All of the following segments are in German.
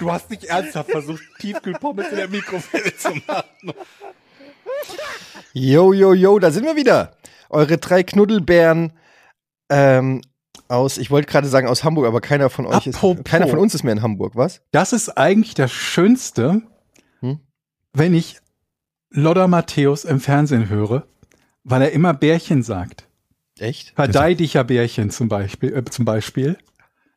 Du hast nicht ernsthaft versucht, Tiefkühlpommes in der Mikrowelle zu machen. Yo, yo, yo, da sind wir wieder. Eure drei Knuddelbären ähm, aus, ich wollte gerade sagen aus Hamburg, aber keiner von euch Apropos. ist, keiner von uns ist mehr in Hamburg, was? Das ist eigentlich das Schönste, Hm? wenn ich Lodder Matthäus im Fernsehen höre, weil er immer Bärchen sagt. Echt? Verteidiger Bärchen zum Beispiel, äh, zum Beispiel.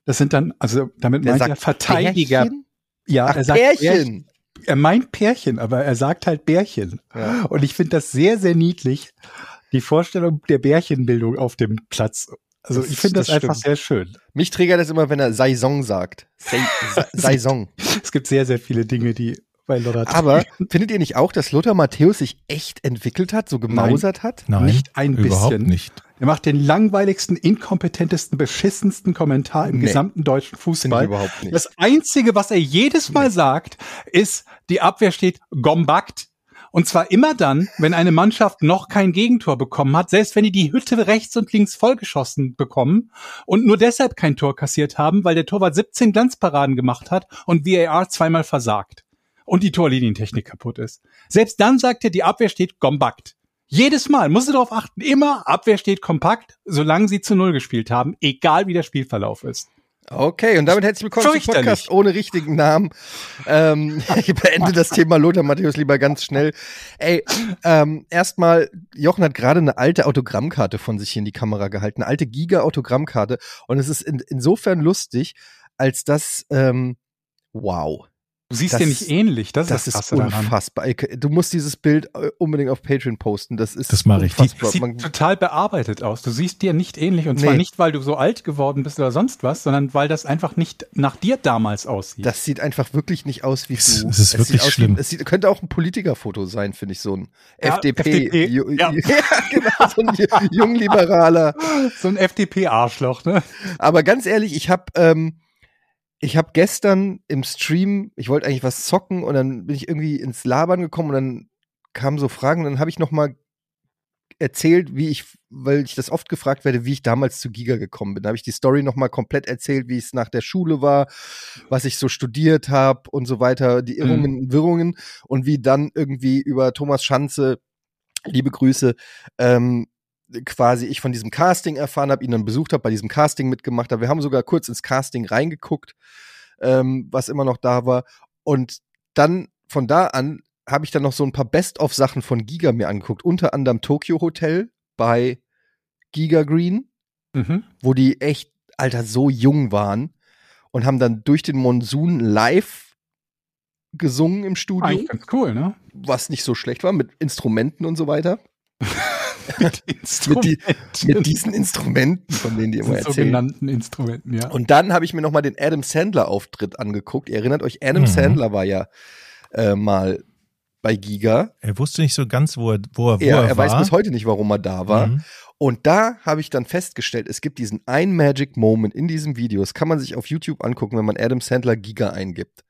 Das sind dann, also damit meint er Verteidiger. Pärchen? Ja, Ach, er sagt Pärchen. Er meint Pärchen, aber er sagt halt Bärchen. Ja. Und ich finde das sehr, sehr niedlich. Die Vorstellung der Bärchenbildung auf dem Platz. Also Das- ich finde das, das einfach sehr schön. Mich triggert das immer, wenn er Saison sagt. Saison. Es gibt sehr, sehr viele Dinge, die bei Lodder Aber findet ihr nicht auch, dass Lothar Matthäus sich echt entwickelt hat, so gemausert hat? Nein, Nicht ein überhaupt bisschen. nicht. Er macht den langweiligsten, inkompetentesten, beschissensten Kommentar im Nee. gesamten deutschen Fußball. überhaupt nicht. Das Einzige, was er jedes Mal sagt, ist, die Abwehr steht gombackt. Und zwar immer dann, wenn eine Mannschaft noch kein Gegentor bekommen hat, selbst wenn die die Hütte rechts und links vollgeschossen bekommen und nur deshalb kein Tor kassiert haben, weil der Torwart 17 Glanzparaden gemacht hat und VAR zweimal versagt und die Torlinientechnik kaputt ist. Selbst dann sagt er, die Abwehr steht gombackt. Jedes Mal, musst du darauf achten, immer Abwehr steht kompakt, solange sie zu Null gespielt haben, egal wie der Spielverlauf ist. Okay, und damit herzlich willkommen zum. Podcast ohne richtigen Namen. Ähm, ich beende das Thema Lothar Matthäus lieber ganz schnell. Ey, ähm, erstmal, Jochen hat gerade eine alte Autogrammkarte von sich hier in die Kamera gehalten, eine alte Giga-Autogrammkarte. Und es ist in, insofern lustig, als das, ähm, wow. Du siehst Das- dir nicht ähnlich, das, Das ist ist das Krasse daran. unfassbar. Ey, Du musst dieses Bild äh, unbedingt auf Patreon posten. Das ist Das mache ich. unfassbar. Sieht Man- total bearbeitet aus. Du siehst dir nicht ähnlich und zwar Nee. nicht, weil du so alt geworden bist oder sonst was, sondern weil das einfach nicht nach dir damals aussieht. Das sieht einfach wirklich nicht aus wie Es- du. es ist sieht wirklich schlimm. Wie, es sieht, könnte auch ein Politikerfoto sein, finde ich, so ein Ja, FDP. FDP, Ju- ja. genau, so ein ju- jungliberaler. so ein FDP-Arschloch, ne? Aber ganz ehrlich, ich habe ähm, ich habe gestern im Stream, ich wollte eigentlich was zocken und dann bin ich irgendwie ins Labern gekommen und dann kamen so Fragen und dann habe ich noch mal erzählt, wie ich, weil ich das oft gefragt werde, wie ich damals zu Giga gekommen bin. Da habe ich die Story noch mal komplett erzählt, wie es nach der Schule war, was ich so studiert habe und so weiter, die Irrungen und Wirrungen und wie dann irgendwie über Thomas Schanze, liebe Grüße, ähm, quasi ich von diesem Casting erfahren habe, ihn dann besucht habe, bei diesem Casting mitgemacht habe. Wir haben sogar kurz ins Casting reingeguckt, ähm, was immer noch da war. Und dann von da an habe ich dann noch so ein paar Best-of-Sachen von Giga mir angeguckt, unter anderem Tokyo Hotel bei Giga Green, Mhm. wo die echt, Alter, so jung waren und haben dann durch den Monsun live gesungen im Studio, Eigentlich ganz cool, ne? was nicht so schlecht war, mit Instrumenten und so weiter. Mit, Mit, die, mit diesen Instrumenten, von denen die immer erzählen. sogenannten Instrumenten, ja. Und dann habe ich mir noch mal den Adam Sandler Auftritt angeguckt. Ihr erinnert euch, Adam Mhm. Sandler war ja äh, mal bei Giga. Er wusste nicht so ganz, wo er, wo er, wo Er, er, er war. weiß bis heute nicht, warum er da war. Mhm. Und da habe ich dann festgestellt, es gibt diesen ein Magic Moment in diesem Video. Das kann man sich auf YouTube angucken, wenn man Adam Sandler Giga eingibt.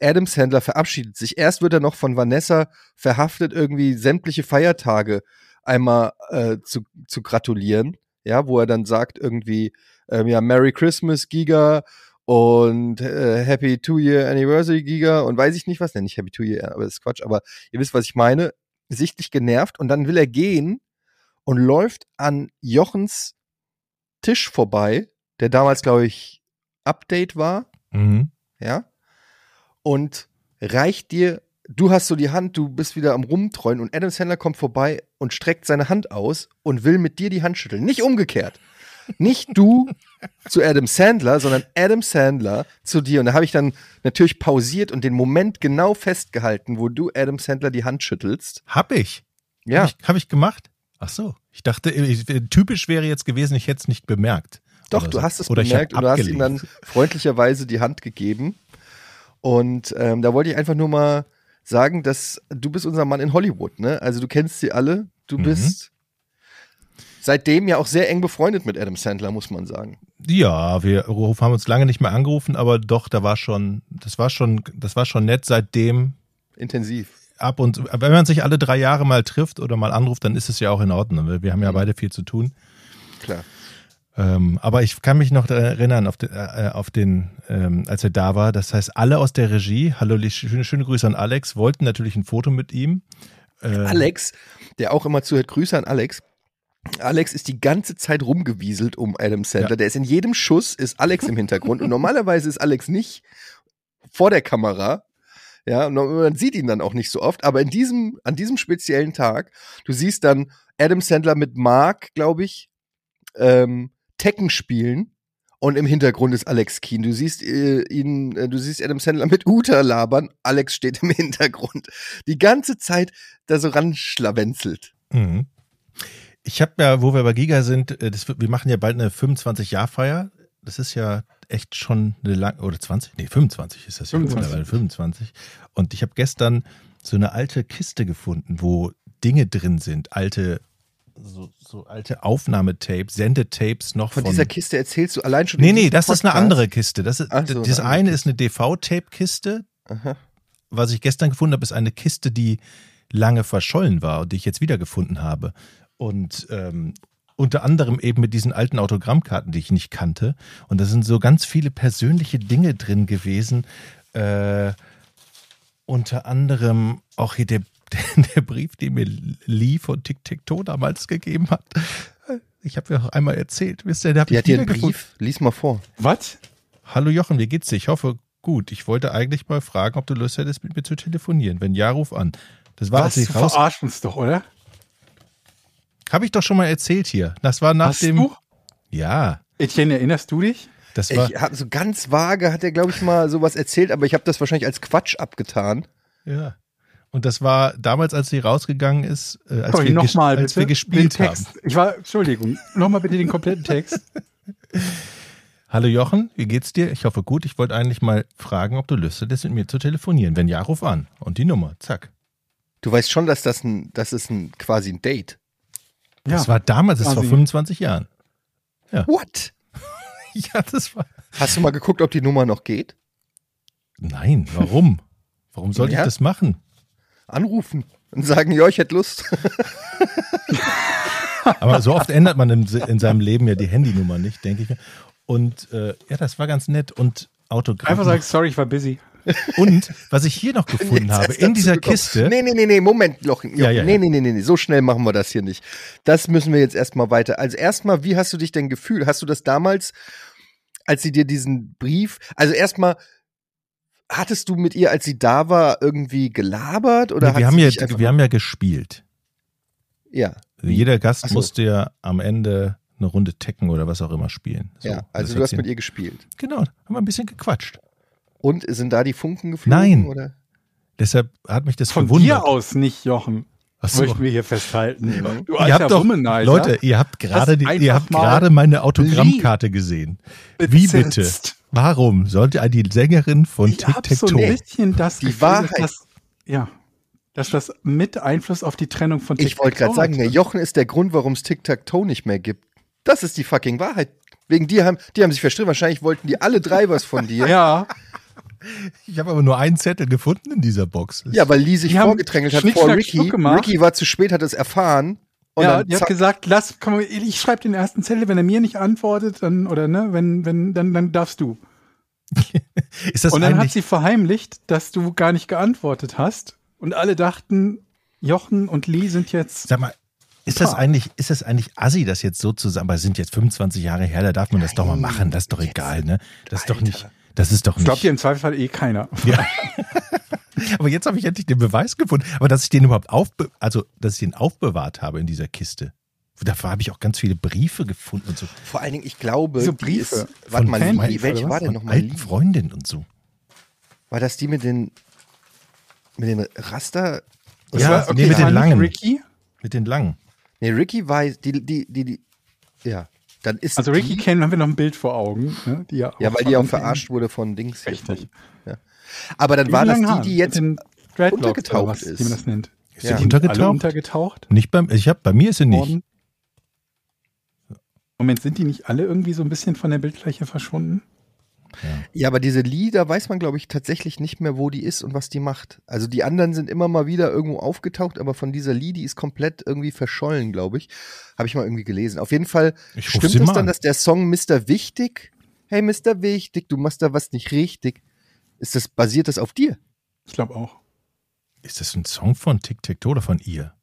Adam Sandler verabschiedet sich. Erst wird er noch von Vanessa verhaftet, irgendwie sämtliche Feiertage einmal äh, zu, zu gratulieren. Ja, wo er dann sagt irgendwie, ähm, ja, Merry Christmas, Giga und äh, Happy Two-Year Anniversary, Giga und weiß ich nicht was. Ne, nicht Happy Two-Year, aber das ist Quatsch. Aber ihr wisst, was ich meine. Sichtlich genervt und dann will er gehen und läuft an Jochens Tisch vorbei, der damals, glaube ich, Update war, Mhm. ja, und reicht dir, du hast so die Hand, du bist wieder am Rumtreuen und Adam Sandler kommt vorbei und streckt seine Hand aus und will mit dir die Hand schütteln. Nicht umgekehrt. Nicht du zu Adam Sandler, sondern Adam Sandler zu dir. Und da habe ich dann natürlich pausiert und den Moment genau festgehalten, wo du Adam Sandler die Hand schüttelst. Hab ich. Ja. Hab ich, hab ich gemacht. Ach so. Ich dachte, ich, typisch wäre jetzt gewesen, ich hätte es nicht bemerkt. Doch, Oder du so. hast es Oder bemerkt und du hast ihm dann freundlicherweise die Hand gegeben. Und ähm, da wollte ich einfach nur mal sagen, dass du bist unser Mann in Hollywood, ne? Also du kennst sie alle. Du Mhm. bist seitdem ja auch sehr eng befreundet mit Adam Sandler, muss man sagen. Ja, wir haben uns lange nicht mehr angerufen, aber doch, da war schon, das war schon, das war schon nett. Seitdem Intensiv. ab und wenn man sich alle drei Jahre mal trifft oder mal anruft, dann ist es ja auch in Ordnung. weil Wir haben ja beide viel zu tun. Klar. Ähm, aber ich kann mich noch erinnern auf den, äh, auf den ähm, als er da war. Das heißt, alle aus der Regie, hallo, schöne, schöne Grüße an Alex, wollten natürlich ein Foto mit ihm. Äh, Alex, der auch immer zuhört, Grüße an Alex. Alex ist die ganze Zeit rumgewieselt um Adam Sandler. Ja. Der ist in jedem Schuss, ist Alex im Hintergrund. Und normalerweise ist Alex nicht vor der Kamera. Ja, man sieht ihn dann auch nicht so oft. Aber in diesem, an diesem speziellen Tag, du siehst dann Adam Sandler mit Mark, glaube ich, ähm, Tekken spielen. Und im Hintergrund ist Alex Keen. Du siehst äh, ihn, äh, du siehst Adam Sandler mit Uta labern. Alex steht im Hintergrund. Die ganze Zeit da so ranschlawenzelt. Mhm. Ich habe ja, wo wir bei Giga sind, äh, das, wir machen ja bald eine 25-Jahr-Feier. Das ist ja echt schon eine lang oder 20? Nee, 25 ist das ja 25. mittlerweile 25. Und ich habe gestern so eine alte Kiste gefunden, wo Dinge drin sind, alte so, so alte Aufnahmetapes, Sendetapes noch Von von, dieser Kiste erzählst du allein schon. Nee, nee, das ist eine Podcast? andere Kiste. Das, ist, so, das eine eine ist eine DV-Tape-Kiste. Was ich gestern gefunden habe, ist eine Kiste, die lange verschollen war und die ich jetzt wiedergefunden habe. Und ähm, unter anderem eben mit diesen alten Autogrammkarten, die ich nicht kannte. Und da sind so ganz viele persönliche Dinge drin gewesen. Äh, unter anderem auch hier der, der Brief, den mir Lee von Tic Tac Toe damals gegeben hat. Ich habe ja auch einmal erzählt. Wisst ihr, der hab ich hat dir einen wiedergefunden. Brief. Lies mal vor. Was? Hallo Jochen, wie geht's dir? Ich hoffe gut. Ich wollte eigentlich mal fragen, ob du Lust hättest, mit mir zu telefonieren. Wenn ja, ruf an. Das war, als Was? ich Du raus. verarsch uns doch, oder? Habe ich doch schon mal erzählt hier. Das war nach Hast dem. du? Ja, Etienne, erinnerst du dich? das war. Ich habe so ganz vage, hat er, glaube ich, mal sowas erzählt, aber ich habe das wahrscheinlich als Quatsch abgetan. Ja. Und das war damals, als sie rausgegangen ist, äh, als, Sorry, wir, ges- nochmal als bitte. wir gespielt den haben. Text. Ich war, Entschuldigung, nochmal bitte den kompletten Text. Hallo Jochen, wie geht's dir? Ich hoffe gut. Ich wollte eigentlich mal fragen, ob du Lust hättest, mit mir zu telefonieren. Wenn ja, ruf an. Und die Nummer, zack. Du weißt schon, dass das ein, das ist ein quasi ein Date. Das war damals, das ist vor Quasi. 25 Jahren. What? Ja, das war. Hast du mal geguckt, ob die Nummer noch geht? Nein, warum? Warum sollte Ja. ich das machen? Anrufen und sagen, ja, ich hätte Lust. Aber so oft ändert man in, in seinem Leben ja die Handynummer nicht, denke ich mir. Und äh, ja, das war ganz nett. Und Autogramm. Einfach sagen, sorry, ich war busy. Und was ich hier noch gefunden habe, in dieser gekommen. Kiste. Nee, nee, nee, nee, Moment, Lochen. Ja, ja, nee, ja. nee, nee, nee, nee, so schnell machen wir das hier nicht. Das müssen wir jetzt erstmal weiter. Also erstmal, wie hast du dich denn gefühlt? Hast du das damals, als sie dir diesen Brief, also erstmal, hattest du mit ihr, als sie da war, irgendwie gelabert oder Nee, wir, haben ja, wir haben ja gespielt. ja, Also jeder Gast so. musste ja am Ende eine Runde Tekken oder was auch immer spielen. So, ja, also du hast sie- mit ihr gespielt. Genau, haben wir ein bisschen gequatscht. Und sind da die Funken geflogen? Nein. Oder? Deshalb hat mich das Von gewundert. dir aus nicht, Jochen. Ach so. Möchten wir hier festhalten. Du Ihr habt doch. Leute, ihr habt gerade ihr habt gerade meine Autogrammkarte gesehen. Wie bitte? Warum sollte die Sängerin von Ich Tic Tac so ein Toe? bisschen das Die Gefühl, Wahrheit. Dass das, ja, dass das mit Einfluss auf die Trennung von Ich wollte gerade sagen, der Jochen ist der Grund, warum es Tic-Tac-Toe nicht mehr gibt. Das ist die fucking Wahrheit. Wegen dir haben, die haben sich verstritten. Wahrscheinlich wollten die alle drei was von dir. Ja, Ich habe aber nur einen Zettel gefunden in dieser Box. Ja, weil Lee sich Die vorgedrängelt hat vor Ricky. Ricky war zu spät, hat es erfahren. Und ja, dann die hat gesagt, lass, komm, ich schreibe den ersten Zettel, wenn er mir nicht antwortet, dann, oder ne, wenn, wenn, dann, dann darfst du. ist das und dann hat sie verheimlicht, dass du gar nicht geantwortet hast. Und alle dachten, Jochen und Lee sind jetzt. Sag mal, ist das eigentlich, ist das eigentlich assi, das jetzt so zusammen, aber sind jetzt 25 Jahre her, da darf man das doch mal machen, das ist doch egal, ne? Das ist doch nicht, das ist doch Das glaubt nicht. dir im Zweifelsfall eh keiner. Ja. aber jetzt habe ich endlich den Beweis gefunden, aber dass ich den überhaupt aufbe also, dass ich den aufbewahrt habe in dieser Kiste. Dafür habe ich auch ganz viele Briefe gefunden und so. Vor allen Dingen, ich glaube, die Briefe? ist, warte mal, Fanbrief Lee, welche war denn Von nochmal alten? Freundinnen und so. War das die mit den, mit den Raster? Das Ja, war- nee, mit den nicht langen. Ricky. Mit den langen. Nee, Ricky war, die, die, die, die, ja. Dann ist Also Ricky die, kennen, haben wir noch ein Bild vor Augen. Ne? Die ja, ja, weil die auch verarscht wurde von Dings. Richtig. Von, ja. Aber dann Die war das die, die jetzt, Untergetaucht was, ist. wie man das nennt. Ist Ja. alle untergetaucht? untergetaucht? Nicht beim, ich hab, bei mir ist sie nicht. worden? Moment, sind die nicht alle irgendwie so ein bisschen von der Bildfläche verschwunden? Ja, aber diese Lee, da weiß man, glaube ich, tatsächlich nicht mehr, wo die ist und was die macht. Also die anderen sind immer mal wieder irgendwo aufgetaucht, aber von dieser Lee, die ist komplett irgendwie verschollen, glaube ich. Habe ich mal irgendwie gelesen. Auf jeden Fall stimmt es mal dann, an. dass der Song Mr. Wichtig, hey Mr. Wichtig, du machst da was nicht richtig. Ist das, basiert das auf dir? Ich glaube auch. Ist das ein Song von Tic Tac Toe oder von ihr?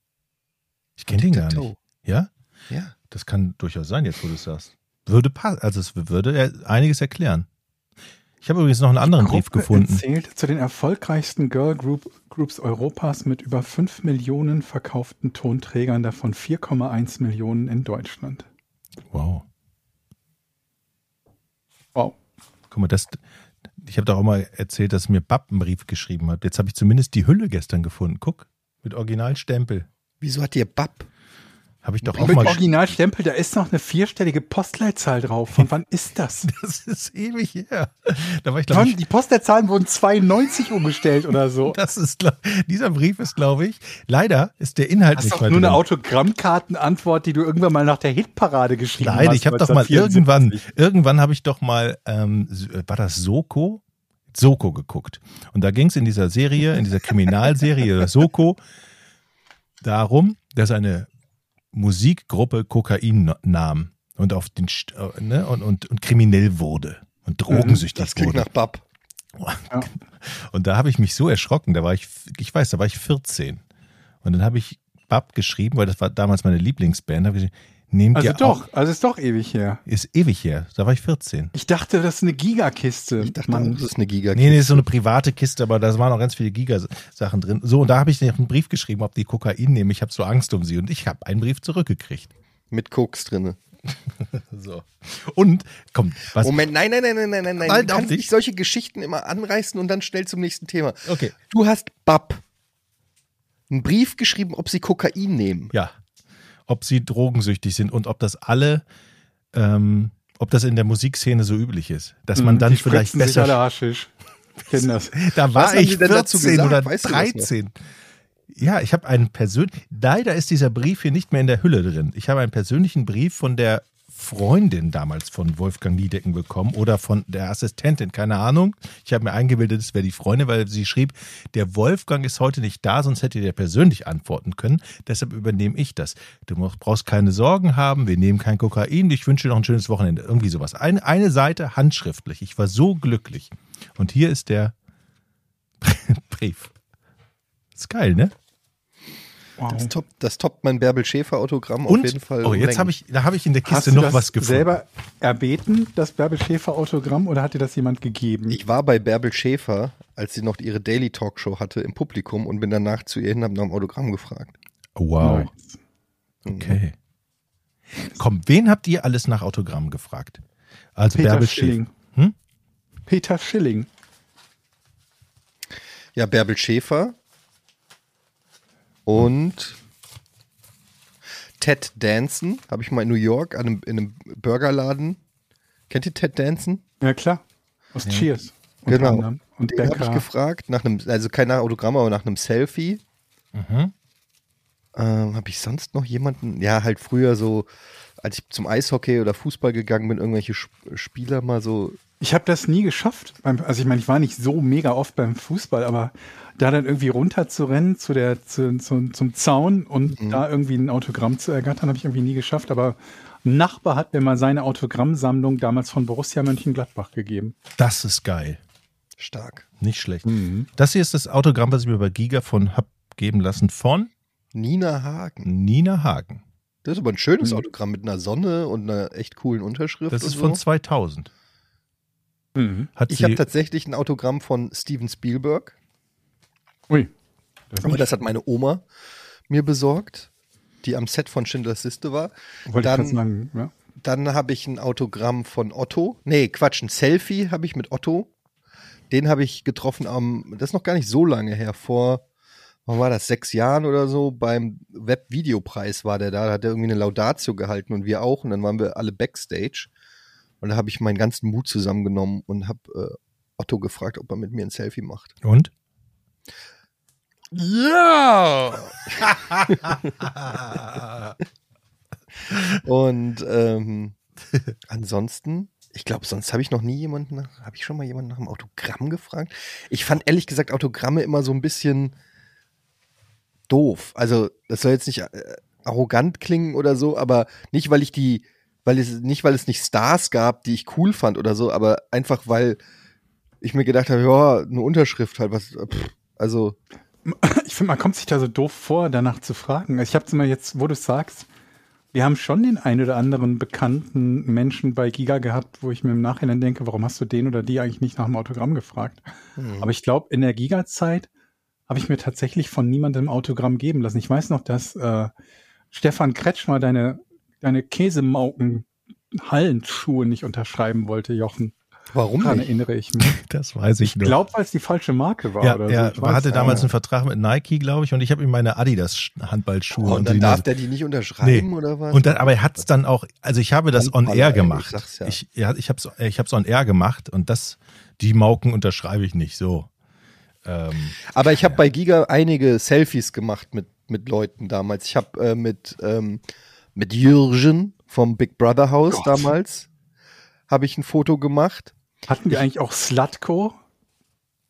Ich kenne den gar nicht. Ja? Ja. Das kann durchaus sein, jetzt wo du es sagst. Würde passen, also es würde einiges erklären. Ich habe übrigens noch einen anderen Brief gefunden. zählt zu den erfolgreichsten Girl Group Groups Europas mit über 5 Millionen verkauften Tonträgern, davon 4,1 Millionen in Deutschland. Wow. Wow. Guck mal, das, ich habe doch auch mal erzählt, dass mir Bab einen Brief geschrieben hat. Jetzt habe ich zumindest die Hülle gestern gefunden. Guck, mit Originalstempel. Wieso hat dir Bab? Habe ich doch auch Mit mal. Originalstempel, da ist noch eine vierstellige Postleitzahl drauf. Von wann ist das? Das ist ewig her. Da war ich, Von, ich, die Postleitzahlen wurden 92 umgestellt oder so. das ist, dieser Brief ist, glaube ich, leider ist der Inhalt Das ist nicht mehr nur eine drin. Autogrammkartenantwort, die du irgendwann mal nach der Hitparade geschrieben hast. Nein, ich habe doch mal 1974. irgendwann, irgendwann habe ich doch mal, ähm, war das Soko? Soko geguckt. Und da ging es in dieser Serie, in dieser Kriminalserie Soko, darum, dass eine Musikgruppe Kokain nahm und auf den St- äh, ne, und, und, und kriminell wurde und drogensüchtig Das klingt wurde. nach Bab. Und da habe ich mich so erschrocken, da war ich, ich weiß, da war ich 14. Und dann habe ich Bab geschrieben, weil das war damals meine Lieblingsband, habe ich gesagt, nehmt Also ihr doch, auch, also ist doch ewig her. ist ewig her, da war ich 14. Ich dachte, das ist eine Gigakiste. Ich dachte, Mann. das ist eine Giga. Nee, nee, ist so eine private Kiste, aber da waren auch ganz viele Giga-Sachen drin. So, und da habe ich noch einen Brief geschrieben, ob die Kokain nehmen. Ich habe so Angst um sie und ich habe einen Brief zurückgekriegt. Mit Koks drinne. So. Und, komm, was? Moment, nein, nein, nein, nein, nein, nein, nein. Nein, Du darf kannst nicht solche Geschichten immer anreißen und dann schnell zum nächsten Thema. Okay. Du hast Bab einen Brief geschrieben, ob sie Kokain nehmen. Ja. Ob sie drogensüchtig sind und ob das alle, ähm, ob das in der Musikszene so üblich ist. Dass man Mhm, dann die vielleicht spritzen sich alle besser. Haschisch. Ich kenn das. Da war haben ich Sie denn dazu 14 gesagt? oder Weißt du das noch? 13. Ja, ich habe einen persönlichen, leider ist dieser Brief hier nicht mehr in der Hülle drin. Ich habe einen persönlichen Brief von der Freundin damals von Wolfgang Niedecken bekommen oder von der Assistentin, keine Ahnung. Ich habe mir eingebildet, es wäre die Freundin, weil sie schrieb, der Wolfgang ist heute nicht da, sonst hätte der persönlich antworten können. Deshalb übernehme ich das. Du brauchst keine Sorgen haben, wir nehmen kein Kokain, ich wünsche dir noch ein schönes Wochenende. Irgendwie sowas. Eine, eine Seite handschriftlich. Ich war so glücklich. Und hier ist der Brief. Ist geil, ne? Wow. Das toppt, das toppt mein Bärbel Schäfer Autogramm Und auf jeden Fall. oh, jetzt habe ich, da habe ich in der Hast Kiste du noch das was gefunden. selber erbeten, das Bärbel Schäfer Autogramm, oder hat dir das jemand gegeben? Ich war bei Bärbel Schäfer, als sie noch ihre Daily Talkshow hatte, im Publikum und bin danach zu ihr hin, habe nach dem Autogramm gefragt. Oh, wow. Nice. Okay. Komm, wen habt ihr alles nach Autogramm gefragt? Also Peter Bärbel Schilling. Schäfer. Hm? Peter Schilling. Ja, Bärbel Schäfer und Ted Danson habe ich mal in New York an einem, in einem Burgerladen. Kennt ihr Ted Danson? Ja, klar. Aus Cheers. unter Genau. anderem. Und Den habe ich gefragt, nach einem, also kein Autogramm, aber nach einem Selfie. Mhm. Ähm, habe ich sonst noch jemanden? Ja, halt früher so, als ich zum Eishockey oder Fußball gegangen bin, irgendwelche Sp Spieler mal so. Ich habe das nie geschafft. Also ich meine, ich war nicht so mega oft beim Fußball, aber da dann irgendwie runter zu rennen zu der, zu, zu, zum Zaun und Mhm. da irgendwie ein Autogramm zu ergattern, habe ich irgendwie nie geschafft. Aber ein Nachbar hat mir mal seine Autogrammsammlung damals von Borussia Mönchengladbach gegeben. Das ist geil. Stark. Nicht schlecht. Das hier ist das Autogramm, was ich mir bei Giga von hab geben lassen von Nina Hagen. Nina Hagen. Das ist aber ein schönes Mhm. Autogramm mit einer Sonne und einer echt coolen Unterschrift. Das und ist so. von 2000. Mhm. Hat Ich habe tatsächlich ein Autogramm von Steven Spielberg. Ui. Das Aber das hat meine Oma mir besorgt, die am Set von Schindlers Liste war. wollte ich dann- sagen. Ja. Dann habe ich ein Autogramm von Otto. Nee, Quatsch, ein Selfie habe ich mit Otto. Den habe ich getroffen am, das ist noch gar nicht so lange her, vor, wann war das, sechs Jahren oder so, beim Webvideopreis war der da, da hat er irgendwie eine Laudatio gehalten und wir auch und dann waren wir alle Backstage und da habe ich meinen ganzen Mut zusammengenommen und habe äh, Otto gefragt, ob er mit mir ein Selfie macht. und? Ja! Und ähm, ansonsten, ich glaube, sonst habe ich noch nie jemanden habe ich schon mal jemanden nach einem Autogramm gefragt? Ich fand ehrlich gesagt Autogramme immer so ein bisschen doof. Also, das soll jetzt nicht äh, arrogant klingen oder so, aber nicht, weil ich die, weil es, nicht, weil es nicht Stars gab, die ich cool fand oder so, aber einfach, weil ich mir gedacht habe, ja, eine Unterschrift halt, was, pff, also, Ich finde, man kommt sich da so doof vor, danach zu fragen. Ich habe mal jetzt, wo du sagst, wir haben schon den ein oder anderen bekannten Menschen bei Giga gehabt, wo ich mir im Nachhinein denke, warum hast du den oder die eigentlich nicht nach dem Autogramm gefragt? Aber ich glaube, in der Giga-Zeit habe ich mir tatsächlich von niemandem Autogramm geben lassen. Ich weiß noch, dass äh, Stefan Kretschmer deine, deine Käsemauken-Hallenschuhe nicht unterschreiben wollte, Jochen. Warum Daran nicht? erinnere ich mich. Das weiß ich Ich nur. glaube, weil es die falsche Marke war ja, oder er so. Ich hatte nicht. damals einen Vertrag mit Nike, glaube ich, und ich habe ihm meine Adidas Handballschuhe Oh, und dann darf der die nicht unterschreiben oder was? Und dann, aber er hat es dann auch, also ich habe das on air ich gemacht. ja. Ich, ja, ich habe es ich hab's on air gemacht und das, die Mauken unterschreibe ich nicht so. Ähm, Aber ich habe bei Giga einige Selfies gemacht mit, mit Leuten damals. Ich habe äh, mit, ähm, mit Jürgen vom Big Brother Haus Gott. damals habe ich ein Foto gemacht. Hatten die eigentlich auch Slutko?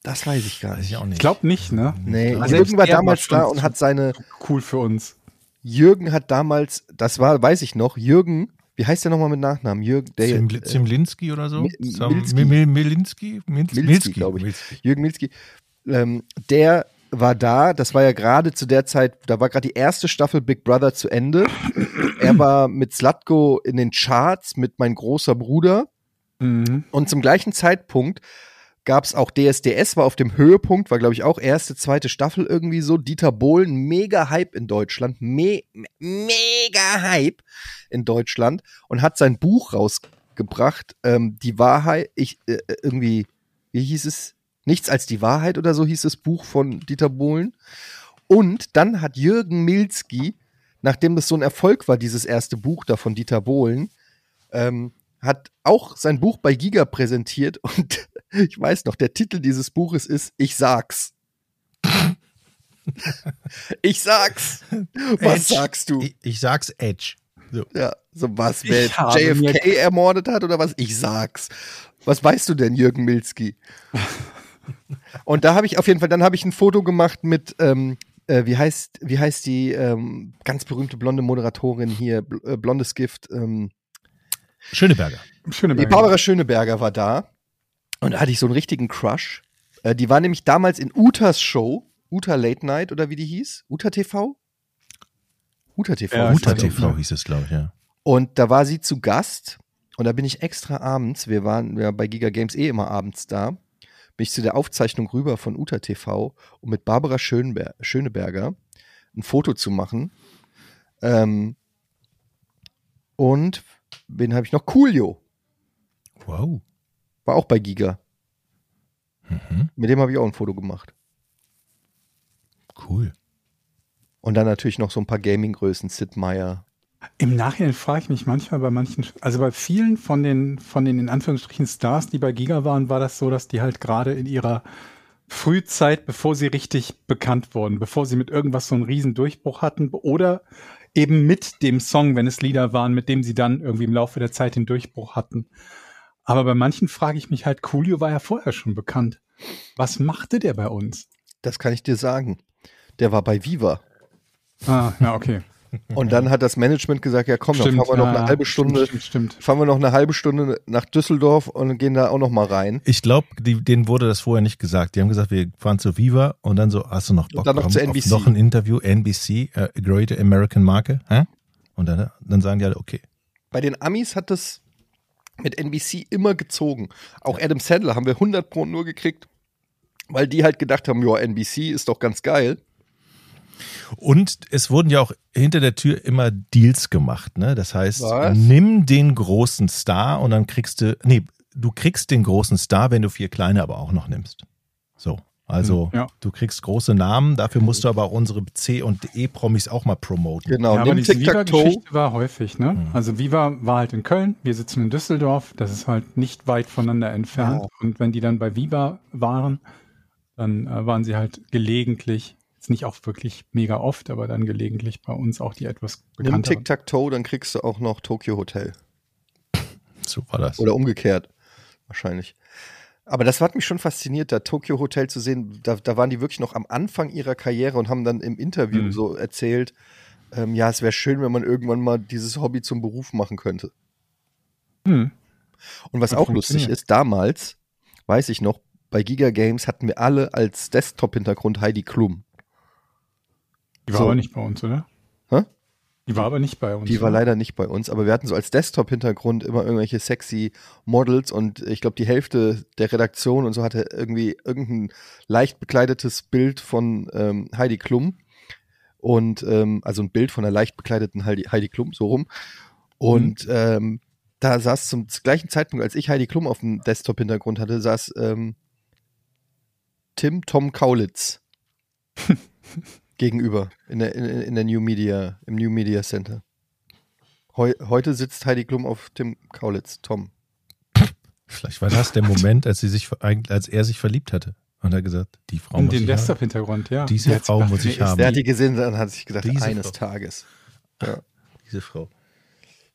Das weiß ich gar nicht. ich nicht. Ich glaube nicht, ne? Nee, Also Jürgen war war damals da und hat seine, Cool für uns. Jürgen hat damals, das war, weiß ich noch, Jürgen, wie heißt der nochmal mit Nachnamen? Jürgen, der, äh, Zimlinski oder so? Milski. Mi- Mi- Milinski? Mil- Milski, glaube ich. Milski. Jürgen Milski, ähm, der war da, das war ja gerade zu der Zeit, da war gerade die erste Staffel Big Brother zu Ende. er war mit Slatko in den Charts mit mein großer Bruder Mhm. und zum gleichen Zeitpunkt gab es auch DSDS, war auf dem Höhepunkt, war glaube ich auch erste, zweite Staffel irgendwie so. Dieter Bohlen, mega Hype in Deutschland, me mega Hype in Deutschland und hat sein Buch rausgebracht, ähm, die Wahrheit, ich äh, irgendwie, wie hieß es? Nichts als die Wahrheit oder so hieß das Buch von Dieter Bohlen. Und dann hat Jürgen Milski, nachdem das so ein Erfolg war, dieses erste Buch da von Dieter Bohlen, ähm, hat auch sein Buch bei Giga präsentiert und ich weiß noch, der Titel dieses Buches ist Ich sag's. ich sag's. Was Edge. sagst du? Ich, ich sag's Edge. So. Ja, so was, wer JFK ermordet hat oder was? Ich sag's. Was weißt du denn, Jürgen Milski? Und da habe ich auf jeden Fall, dann habe ich ein Foto gemacht mit, ähm, äh, wie heißt, wie heißt die ähm, ganz berühmte blonde Moderatorin hier, bl äh, blondes Gift, ähm, Schöneberger. Schöne die. Barbara Schöneberger war da und da hatte ich so einen richtigen Crush. Äh, die war nämlich damals in Utas Show, Uta Late Night oder wie die hieß, Uta TV? Uta TV. Ja, hieß Uta TV ja. hieß es, glaube ich, ja. Und da war sie zu Gast und da bin ich extra abends, wir waren ja bei Giga Games eh immer abends da, bin ich zu der Aufzeichnung rüber von Uta TV, um mit Barbara Schönber Schöneberger ein Foto zu machen. Ähm, und wen habe ich noch? Coolio, Wow. war auch bei Giga. Mhm. Mit dem habe ich auch ein Foto gemacht. Cool. Und dann natürlich noch so ein paar Gaming-Größen, Sid Meier. Im Nachhinein frage ich mich manchmal bei manchen, also bei vielen von den, von den in Anführungsstrichen Stars, die bei Giga waren, war das so, dass die halt gerade in ihrer Frühzeit, bevor sie richtig bekannt wurden, bevor sie mit irgendwas so einen riesen Durchbruch hatten oder eben mit dem Song, wenn es Lieder waren, mit dem sie dann irgendwie im Laufe der Zeit den Durchbruch hatten. Aber bei manchen frage ich mich halt, Coolio war ja vorher schon bekannt. Was machte der bei uns? Das kann ich dir sagen. Der war bei Viva. Ah, ja, okay. Und dann hat das Management gesagt, ja komm, dann Stimmt, fahren wir noch ja, eine halbe Stunde, Stimmt, stimmt. fahren wir noch eine halbe Stunde nach Düsseldorf und gehen da auch noch mal rein. Ich glaube, denen wurde das vorher nicht gesagt. Die haben gesagt, wir fahren zu Viva und dann so, hast du noch Bock dann noch komm, zu NBC. noch ein Interview, NBC, äh, Great American Marke, hä? Und dann, dann sagen die alle, okay. Bei den Amis hat das mit NBC immer gezogen. Auch Adam Sandler haben wir 100 Pro nur gekriegt, weil die halt gedacht haben, ja, NBC ist doch ganz geil. Und es wurden ja auch hinter der Tür immer Deals gemacht, ne? Das heißt, Was? nimm den großen Star und dann kriegst du, nee, du kriegst den großen Star, wenn du vier kleine aber auch noch nimmst. So. Also, Hm, ja. du kriegst große Namen, dafür musst du aber auch unsere C- und E-Promis auch mal promoten. Genau, ja, aber diese. Viva-Geschichte war häufig, ne? Also Viva war halt in Köln, wir sitzen in Düsseldorf, das ist halt nicht weit voneinander entfernt. Ja. Und wenn die dann bei Viva waren, dann äh, waren sie halt gelegentlich Jetzt nicht auch wirklich mega oft, aber dann gelegentlich bei uns auch die etwas Nimm bekannteren. Tic-Tac-Toe, dann kriegst du auch noch Tokyo Hotel. So war das. Oder umgekehrt. Wahrscheinlich. Aber das hat mich schon fasziniert, da Tokyo Hotel zu sehen. Da, da waren die wirklich noch am Anfang ihrer Karriere und haben dann im Interview Mhm. so erzählt, ähm, ja, es wäre schön, wenn man irgendwann mal dieses Hobby zum Beruf machen könnte. Hm. Und was Hat auch lustig ist, damals, weiß ich noch, bei Giga Games hatten wir alle als Desktop-Hintergrund Heidi Klum. Die war So. aber nicht bei uns, oder? Hä? Die war aber nicht bei uns. Die war oder? leider nicht bei uns, aber wir hatten so als Desktop-Hintergrund immer irgendwelche sexy Models und ich glaube, die Hälfte der Redaktion und so hatte irgendwie irgendein leicht bekleidetes Bild von ähm, Heidi Klum. Und ähm, also ein Bild von einer leicht bekleideten Heidi, Heidi Klum, so rum. Und ähm, da saß zum gleichen Zeitpunkt, als ich Heidi Klum auf dem Desktop-Hintergrund hatte, saß ähm, Tim Tom Kaulitz gegenüber in der, in, in der New Media, im New Media Center. Heu, heute sitzt Heidi Klum auf Tim Kaulitz, Tom. Vielleicht war das der Moment, als, sie sich, als er sich verliebt hatte. Und er hat gesagt, die Frau In muss den ich haben. Desktop-Hintergrund, ja. Diese Die hat Frau gedacht, muss ich haben. Der hat die gesehen und hat sich gedacht, Diese eines Frau. Tages. Ja. Diese Frau.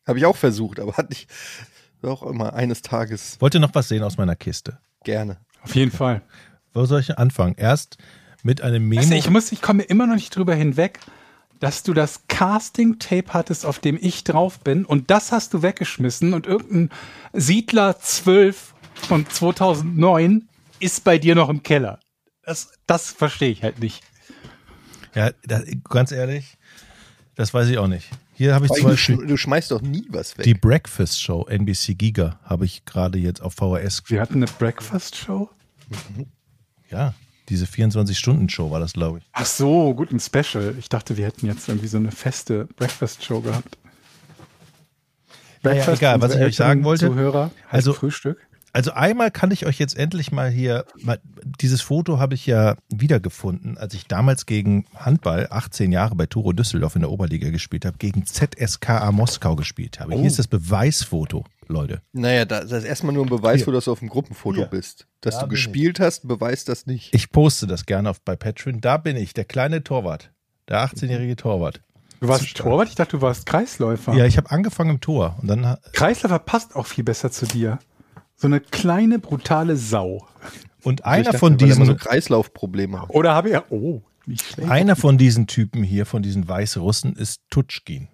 Habe ich auch versucht, aber hat nicht, auch immer eines Tages Wollt ihr noch was sehen aus meiner Kiste? gerne. Auf jeden Fall. Wo soll ich anfangen? Erst mit einem Memo. Weißt du, ich muss, ich komme immer noch nicht drüber hinweg, dass du das Casting-Tape hattest, auf dem ich drauf bin, und das hast du weggeschmissen und irgendein Siedler 12 von 2009 ist bei dir noch im Keller. Das, das verstehe ich halt nicht. ja, da, ganz ehrlich, das weiß ich auch nicht. Hier habe ich zum Du, Beispiel sch- du schmeißt doch nie was weg. die Breakfast Show NBC Giga habe ich gerade jetzt auf VHS. Wir hatten eine Breakfast-Show. Ja, diese 24-Stunden-Show war das, glaube ich. Ach so, gut, ein Special. Ich dachte, wir hätten jetzt irgendwie so eine feste Breakfast-Show gehabt. Naja, egal, was ich euch sagen wollte. Zuhörer, Also- also Frühstück. Also einmal kann ich euch jetzt endlich mal hier, mal, dieses Foto habe ich ja wiedergefunden, als ich damals gegen Handball 18 Jahre bei Turo Düsseldorf in der Oberliga gespielt habe, gegen ZSKA Moskau gespielt habe. Oh. Hier ist das Beweisfoto, Leute. naja, da- das ist erstmal nur ein Beweis, wo du auf dem Gruppenfoto Hier. bist. Dass Da du bin ich. gespielt hast, beweist das nicht. Ich poste das gerne auf, bei Patreon. Da bin ich, der kleine Torwart, der 18-jährige Torwart. Du warst Torwart? Ich dachte, du warst Kreisläufer. Ja, ich habe angefangen im Tor und dann Kreisläufer passt auch viel besser zu dir. So eine kleine, brutale Sau. und Also einer dachte, von immer so diesen Kreislaufprobleme hat. Oder habe ich. Oh, nicht schlecht. einer von diesen Typen hier, von diesen Weißrussen, ist Tutschkin.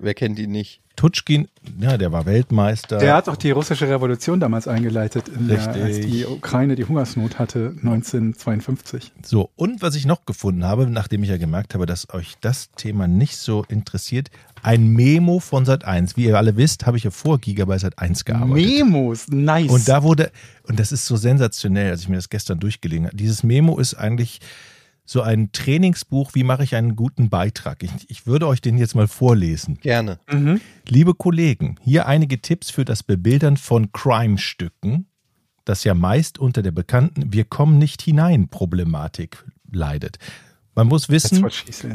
Wer kennt ihn nicht? Tutschkin, ja, der war Weltmeister. Der hat auch die russische Revolution damals eingeleitet, in der, als die Ukraine die Hungersnot hatte, 1952. So, und was ich noch gefunden habe, nachdem ich ja gemerkt habe, dass euch das Thema nicht so interessiert, ein Memo von Sat1. Wie ihr alle wisst, habe ich ja vor Giga bei Sat1 gearbeitet. Memos, nice. Und da wurde, und das ist so sensationell, als ich mir das gestern durchgelegen habe. Dieses Memo ist eigentlich so ein Trainingsbuch, wie mache ich einen guten Beitrag. Ich, ich würde euch den jetzt mal vorlesen. Gerne. mhm. Liebe Kollegen, hier einige Tipps für das Bebildern von Crime-Stücken, das ja meist unter der bekannten Wir kommen nicht hinein Problematik leidet. Man muss wissen,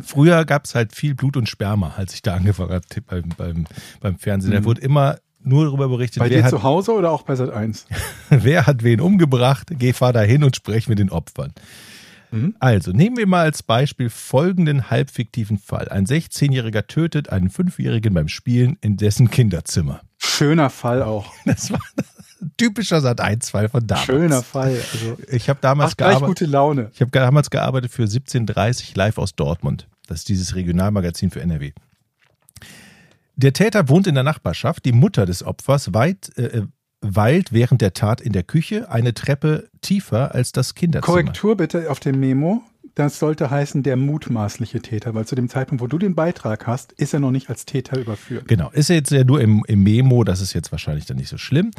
früher gab es halt viel Blut und Sperma, als ich da angefangen habe beim, beim, beim Fernsehen. Da Mhm. wurde immer nur darüber berichtet, Bei wer dir hat, zu Hause oder auch bei Sat 1? wer hat wen umgebracht. Geh, fahr da hin und sprech mit den Opfern. Mhm. Also, nehmen wir mal als Beispiel folgenden halbfiktiven Fall. Ein 16-Jähriger tötet einen 5-Jährigen beim Spielen in dessen Kinderzimmer. Schöner Fall auch. Das war ein typischer Sat1-Fall von damals. Schöner Fall. Also, Ich habe damals gearbeitet. gute Laune. Ich habe damals gearbeitet für 1730 live aus Dortmund. Das ist dieses Regionalmagazin für NRW. Der Täter wohnt in der Nachbarschaft. Die Mutter des Opfers weit, äh, weilt während der Tat in der Küche eine Treppe tiefer als das Kinderzimmer. Korrektur bitte auf dem Memo. Das sollte heißen der mutmaßliche Täter, weil zu dem Zeitpunkt, wo du den Beitrag hast, ist er noch nicht als Täter überführt. Genau, ist jetzt ja nur im, im Memo, das ist jetzt wahrscheinlich dann nicht so schlimm.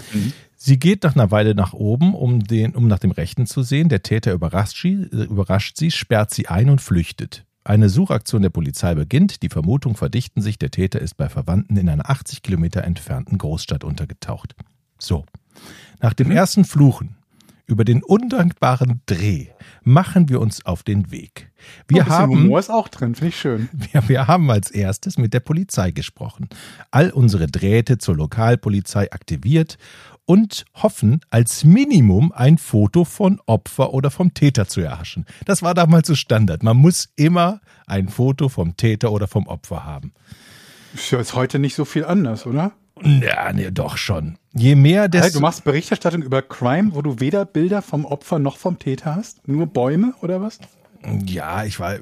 Sie geht nach einer Weile nach oben, um, den, um nach dem Rechten zu sehen. Der Täter überrascht sie, äh, überrascht sie, sperrt sie ein und flüchtet. Eine Suchaktion der Polizei beginnt. Die Vermutungen verdichten sich, der Täter ist bei Verwandten in einer 80 Kilometer entfernten Großstadt untergetaucht. So, nach dem ersten Fluchen über den undankbaren Dreh machen wir uns auf den Weg. Wir bisschen haben Humor ist auch drin, finde ich schön. wir, wir haben als erstes mit der Polizei gesprochen, all unsere Drähte zur Lokalpolizei aktiviert und hoffen, als Minimum ein Foto von Opfer oder vom Täter zu erhaschen. Das war damals so Standard. Man muss immer ein Foto vom Täter oder vom Opfer haben. Ist ja jetzt heute nicht so viel anders, oder? Ja, nee, doch schon. Je mehr, desto. du machst Berichterstattung über Crime, wo du weder Bilder vom Opfer noch vom Täter hast? Nur Bäume oder was? Ja, ich war.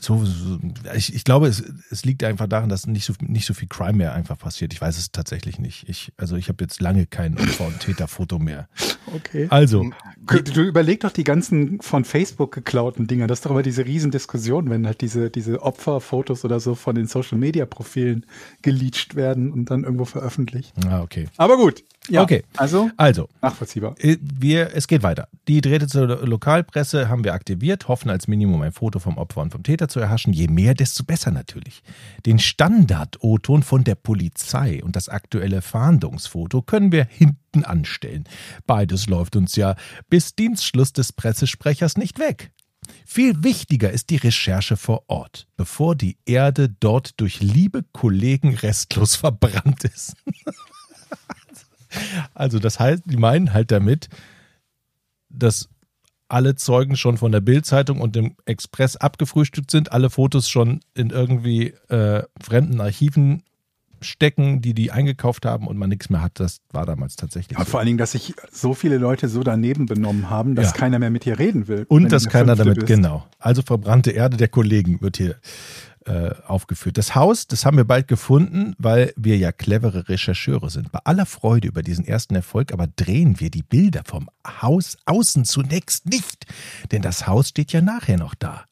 So, so, ich, ich glaube, es, es liegt einfach daran, dass nicht so, nicht so viel Crime mehr einfach passiert. Ich weiß es tatsächlich nicht. Ich, also ich habe jetzt lange kein Opfer- und Täterfoto mehr. Okay. Also, Du, du überleg doch die ganzen von Facebook geklauten Dinger. Das ist doch immer diese Riesendiskussion, wenn halt diese, diese Opferfotos oder so von den Social Media Profilen geleakt werden und dann irgendwo veröffentlicht. ah, okay. Aber gut. Ja, Okay. Also, Also, nachvollziehbar. äh, wir, es geht weiter. Die Drähte zur Lo- Lokalpresse haben wir aktiviert, hoffen als Minimum ein Foto vom Opfer und vom Täter zu erhaschen. Je mehr, desto besser natürlich. Den Standard-O-Ton von der Polizei und das aktuelle Fahndungsfoto können wir hinten anstellen. Beides läuft uns ja bis Dienstschluss des Pressesprechers nicht weg. Viel wichtiger ist die Recherche vor Ort, bevor die Erde dort durch liebe Kollegen restlos verbrannt ist. Also das heißt, die meinen halt damit, dass alle Zeugen schon von der Bildzeitung und dem Express abgefrühstückt sind, alle Fotos schon in irgendwie äh, fremden Archiven stecken, die die eingekauft haben und man nichts mehr hat. Das war damals tatsächlich Ja, so. vor allen Dingen, dass sich so viele Leute so daneben benommen haben, dass Ja. keiner mehr mit dir reden will. Und dass eine keiner damit, bist. genau. Also verbrannte Erde der Kollegen wird hier äh, aufgeführt. Das Haus, das haben wir bald gefunden, weil wir ja clevere Rechercheure sind. Bei aller Freude über diesen ersten Erfolg, aber drehen wir die Bilder vom Haus außen zunächst nicht. Denn das Haus steht ja nachher noch da.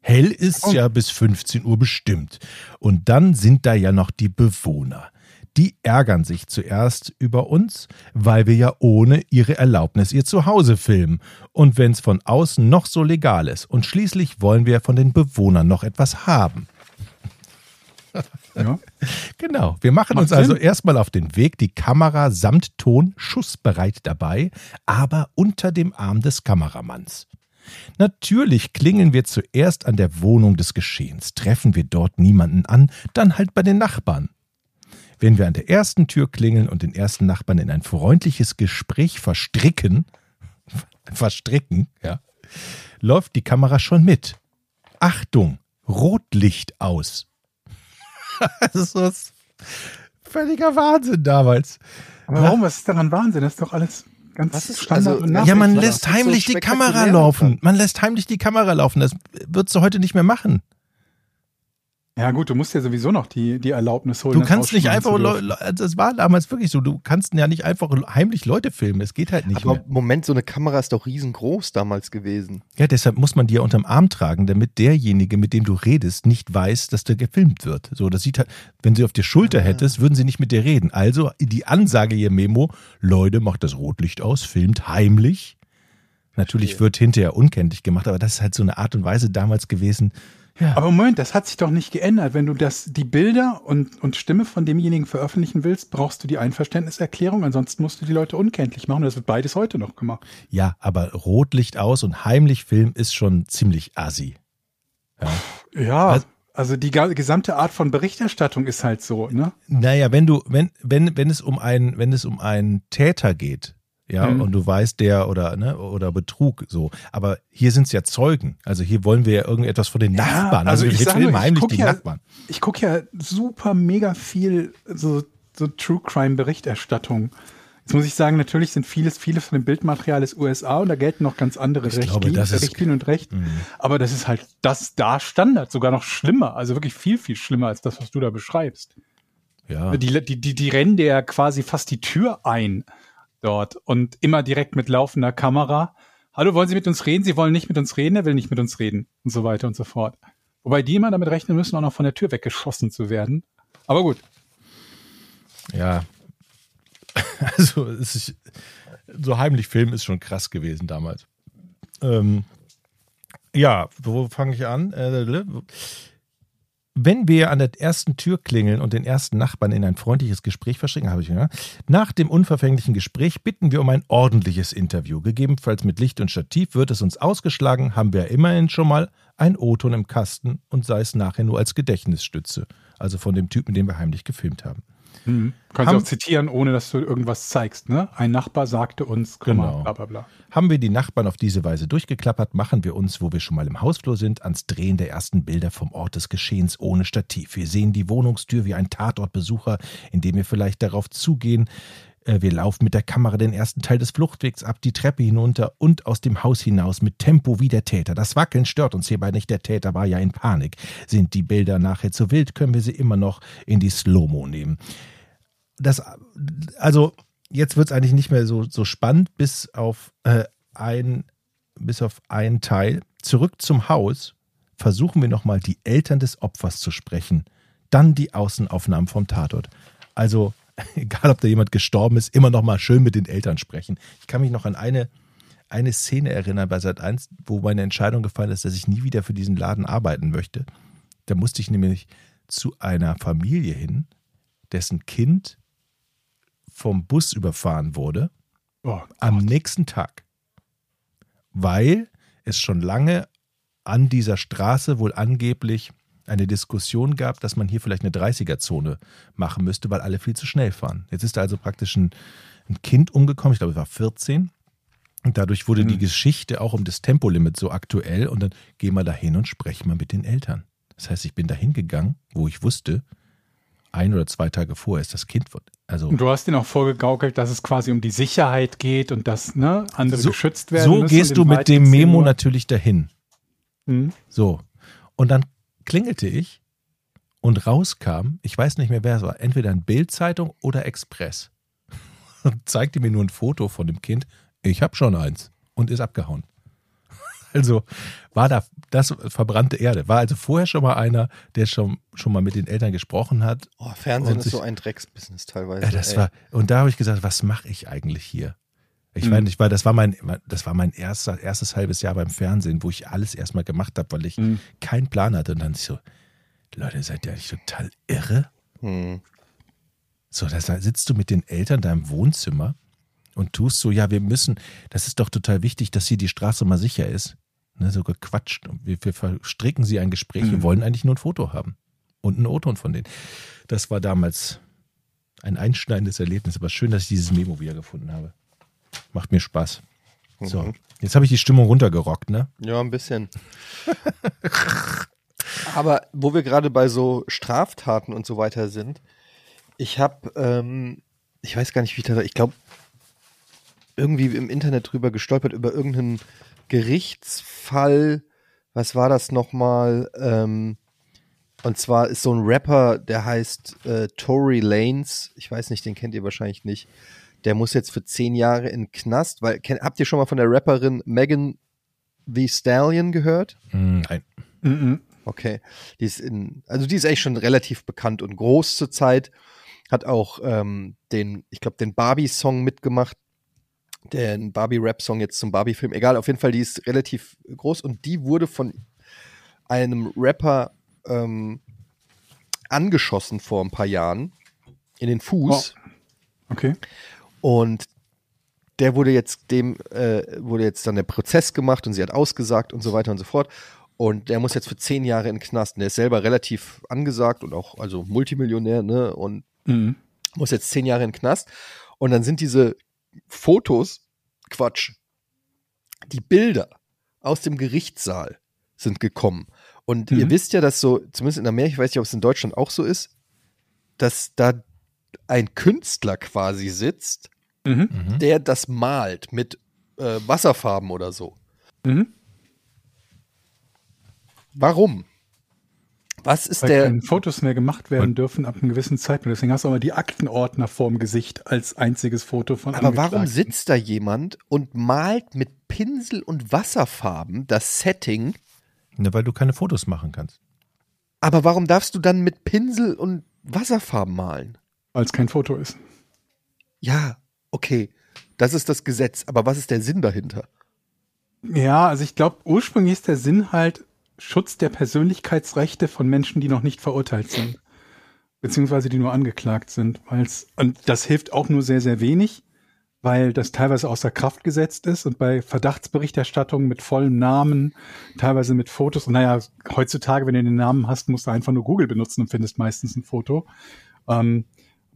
Hell ist ja bis 15 Uhr bestimmt. Und dann sind da ja noch die Bewohner. Die ärgern sich zuerst über uns, weil wir ja ohne ihre Erlaubnis ihr Zuhause filmen. Und wenn es von außen noch so legal ist. Und schließlich wollen wir von den Bewohnern noch etwas haben. Ja. Genau. Wir machen Macht uns also Sinn. erstmal auf den Weg, die Kamera samt Ton schussbereit dabei, aber unter dem Arm des Kameramanns. Natürlich klingeln wir zuerst an der Wohnung des Geschehens. Treffen wir dort niemanden an, dann halt bei den Nachbarn. Wenn wir an der ersten Tür klingeln und den ersten Nachbarn in ein freundliches Gespräch verstricken, verstricken, ja, läuft die Kamera schon mit. Achtung, Rotlicht aus. das ist völliger Wahnsinn damals. Aber warum? Was ist daran Wahnsinn? Das ist doch alles ganz Was ist- Standard also- und Ja, Ja, man lässt ist so heimlich die Kamera laufen. Man lässt heimlich die Kamera laufen. Das würdest du heute nicht mehr machen. Ja gut, du musst ja sowieso noch die, die Erlaubnis holen. Du das kannst nicht einfach. Leu- also es war damals wirklich so, du kannst ja nicht einfach heimlich Leute filmen. Es geht halt nicht Aber mehr. Moment, so eine Kamera ist doch riesengroß damals gewesen. Ja, deshalb muss man die ja unterm Arm tragen, damit derjenige, mit dem du redest, nicht weiß, dass der gefilmt wird. So, das sieht halt, wenn sie auf der Schulter hättest, würden sie nicht mit dir reden. Also die Ansage ihr Memo, Leute, macht das Rotlicht aus, filmt heimlich. Natürlich wird hinterher unkenntlich gemacht, aber das ist halt so eine Art und Weise damals gewesen. Ja, Aber Moment, das hat sich doch nicht geändert. Wenn du das, die Bilder und, und Stimme von demjenigen veröffentlichen willst, brauchst du die Einverständniserklärung. Ansonsten musst du die Leute unkenntlich machen. Das wird beides heute noch gemacht. ja, aber Rotlicht aus und heimlich filmen ist schon ziemlich assi. Ja. Was? Also die gesamte Art von Berichterstattung ist halt so, ne? Naja, wenn du, wenn, wenn, wenn es um einen, wenn es um einen Täter geht, ja, Mhm. und du weißt, der oder, ne, oder Betrug, so. Aber hier sind es ja Zeugen. Also hier wollen wir ja irgendetwas von den Ja, Nachbarn. also Also, ich sag filmen nur, ich heimlich die ja- Nachbarn. Ich gucke ja super mega viel so, so True Crime Berichterstattung. Jetzt muss ich sagen, natürlich sind vieles, vieles von dem Bildmaterial ist USA und da gelten noch ganz andere Ich Richtlinien, glaube, das ist- Richtlinien und Recht. Mhm. Aber das ist halt das da Standard, sogar noch schlimmer, also wirklich viel, viel schlimmer als das, was du da beschreibst. Ja. Die, die, die, die rennen dir ja quasi fast die Tür ein dort und immer direkt mit laufender Kamera. Hallo, wollen Sie mit uns reden? Sie wollen nicht mit uns reden, er will nicht mit uns reden und so weiter und so fort. Wobei die immer damit rechnen müssen, auch noch von der Tür weggeschossen zu werden. Aber gut. Ja. Also, es ist, so heimlich filmen ist schon krass gewesen damals. Ähm, ja, wo fange ich an? Äh, wenn wir an der ersten Tür klingeln und den ersten Nachbarn in ein freundliches Gespräch verschicken, habe ich ja. Nach dem unverfänglichen Gespräch bitten wir um ein ordentliches Interview. Gegebenenfalls mit Licht und Stativ wird es uns ausgeschlagen, haben wir immerhin schon mal ein O-Ton im Kasten und sei es nachher nur als Gedächtnisstütze. Also von dem Typen, den wir heimlich gefilmt haben. Mhm. Kannst du Haben- auch zitieren, ohne dass du irgendwas zeigst, ne? Ein Nachbar sagte uns, Genau. bla bla bla. Haben wir die Nachbarn auf diese Weise durchgeklappert, machen wir uns, wo wir schon mal im Hausflur sind, ans Drehen der ersten Bilder vom Ort des Geschehens ohne Stativ. Wir sehen die Wohnungstür wie ein Tatortbesucher, indem wir vielleicht darauf zugehen. Äh, Wir laufen mit der Kamera den ersten Teil des Fluchtwegs ab, die Treppe hinunter und aus dem Haus hinaus mit Tempo wie der Täter. Das Wackeln stört uns hierbei nicht, der Täter war ja in Panik. Sind die Bilder nachher zu wild, können wir sie immer noch in die Slow-Mo nehmen das, also jetzt wird es eigentlich nicht mehr so, so spannend, bis auf äh, ein, bis auf einen Teil. Zurück zum Haus versuchen wir nochmal die Eltern des Opfers zu sprechen. Dann die Außenaufnahmen vom Tatort. Also, egal ob da jemand gestorben ist, immer nochmal schön mit den Eltern sprechen. Ich kann mich noch an eine, eine Szene erinnern bei Sat 1, wo meine Entscheidung gefallen ist, dass ich nie wieder für diesen Laden arbeiten möchte. Da musste ich nämlich zu einer Familie hin, dessen Kind vom Bus überfahren wurde Oh, am nächsten Tag, weil es schon lange an dieser Straße wohl angeblich eine Diskussion gab, dass man hier vielleicht eine 30er-Zone machen müsste, weil alle viel zu schnell fahren. Jetzt ist da also praktisch ein, ein Kind umgekommen, ich glaube, es war 14. Und dadurch wurde die Geschichte auch um das Tempolimit so aktuell und dann gehen wir da hin und sprechen mal mit den Eltern. Das heißt, ich bin da hingegangen, wo ich wusste, ein oder zwei Tage vorher ist das Kind. Also Und du hast denen auch vorgegaukelt, dass es quasi um die Sicherheit geht und dass ne, andere So- geschützt werden. so gehst du mit dem Memo natürlich dahin. Hm. So. Und dann klingelte ich und rauskam, ich weiß nicht mehr, wer es war, entweder ein Bildzeitung oder Express. Und zeigte mir nur ein Foto von dem Kind. Ich habe schon eins. Und ist abgehauen. Also war da das verbrannte Erde. War also vorher schon mal einer, der schon, schon mal mit den Eltern gesprochen hat. Oh, Fernsehen ist sich- so ein Drecksbusiness teilweise. Ja, das ey. war, und da habe ich gesagt, was mache ich eigentlich hier? Ich Mhm. meine, ich war, das war mein, das war mein erster, erstes halbes Jahr beim Fernsehen, wo ich alles erstmal gemacht habe, weil ich Mhm. keinen Plan hatte. Und dann so, Leute, seid ihr eigentlich total irre? Hm. So, da sitzt du mit den Eltern da im Wohnzimmer und tust so, ja, wir müssen, das ist doch total wichtig, dass hier die Straße mal sicher ist. Ne, so gequatscht. Und wir, wir verstricken sie ein Gespräch. Wir Mhm. wollen eigentlich nur ein Foto haben. Und einen O-Ton von denen. Das war damals ein einschneidendes Erlebnis, aber schön, dass ich dieses Memo wiedergefunden habe. Macht mir Spaß. So, Mhm. jetzt habe ich die Stimmung runtergerockt, ne? Ja, ein bisschen. Aber wo wir gerade bei so Straftaten und so weiter sind, ich habe, ähm, ich weiß gar nicht, wie ich da, ich glaube, irgendwie im Internet drüber gestolpert, über irgendeinen Gerichtsfall. Was war das nochmal? Ähm, und zwar ist so ein Rapper, der heißt äh, Tory Lanes. Ich weiß nicht, den kennt ihr wahrscheinlich nicht. Der muss jetzt für zehn Jahre in den Knast, weil, kennt, habt ihr schon mal von der Rapperin Megan The Stallion gehört? Hm, Nein. Mhm. Okay. Die ist in, also die ist eigentlich schon relativ bekannt und groß zurzeit. Hat auch ähm, den, ich glaube, den Barbie-Song mitgemacht. Den Barbie-Rap-Song jetzt zum Barbie-Film. Egal, auf jeden Fall, die ist relativ groß und die wurde von einem Rapper ähm, angeschossen vor ein paar Jahren in den Fuß. Okay. Und der wurde jetzt dem, äh, wurde jetzt dann der Prozess gemacht und sie hat ausgesagt und so weiter und so fort. Und der muss jetzt für zehn Jahre in den Knast. Und der ist selber relativ angesagt und auch, also Multimillionär, ne? Und Mhm. muss jetzt zehn Jahre in den Knast. Und dann sind diese Fotos, Quatsch, die Bilder aus dem Gerichtssaal sind gekommen. Und ihr Mhm. wisst ja, dass so, zumindest in Amerika, ich weiß nicht, ob es in Deutschland auch so ist, dass da ein Künstler quasi sitzt, Mhm. Mhm. der das malt mit äh, Wasserfarben oder so. Mhm. Warum? Was ist Weil der. keine Fotos mehr gemacht werden dürfen ab einem gewissen Zeitpunkt. Deswegen hast du aber die Aktenordner vorm Gesicht als einziges Foto von Aber warum sitzt da jemand und malt mit Pinsel und Wasserfarben das Setting? Ne, weil du keine Fotos machen kannst. Aber warum darfst du dann mit Pinsel und Wasserfarben malen? Weil es kein Foto ist. Ja, okay. Das ist das Gesetz. Aber was ist der Sinn dahinter? Ja, also ich glaube, ursprünglich ist der Sinn halt Schutz der Persönlichkeitsrechte von Menschen, die noch nicht verurteilt sind. Beziehungsweise die nur angeklagt sind. Weil's, und das hilft auch nur sehr, sehr wenig, weil das teilweise außer Kraft gesetzt ist und bei Verdachtsberichterstattung mit vollem Namen, teilweise mit Fotos. Und naja, heutzutage, wenn du den Namen hast, musst du einfach nur Google benutzen und findest meistens ein Foto. Ähm,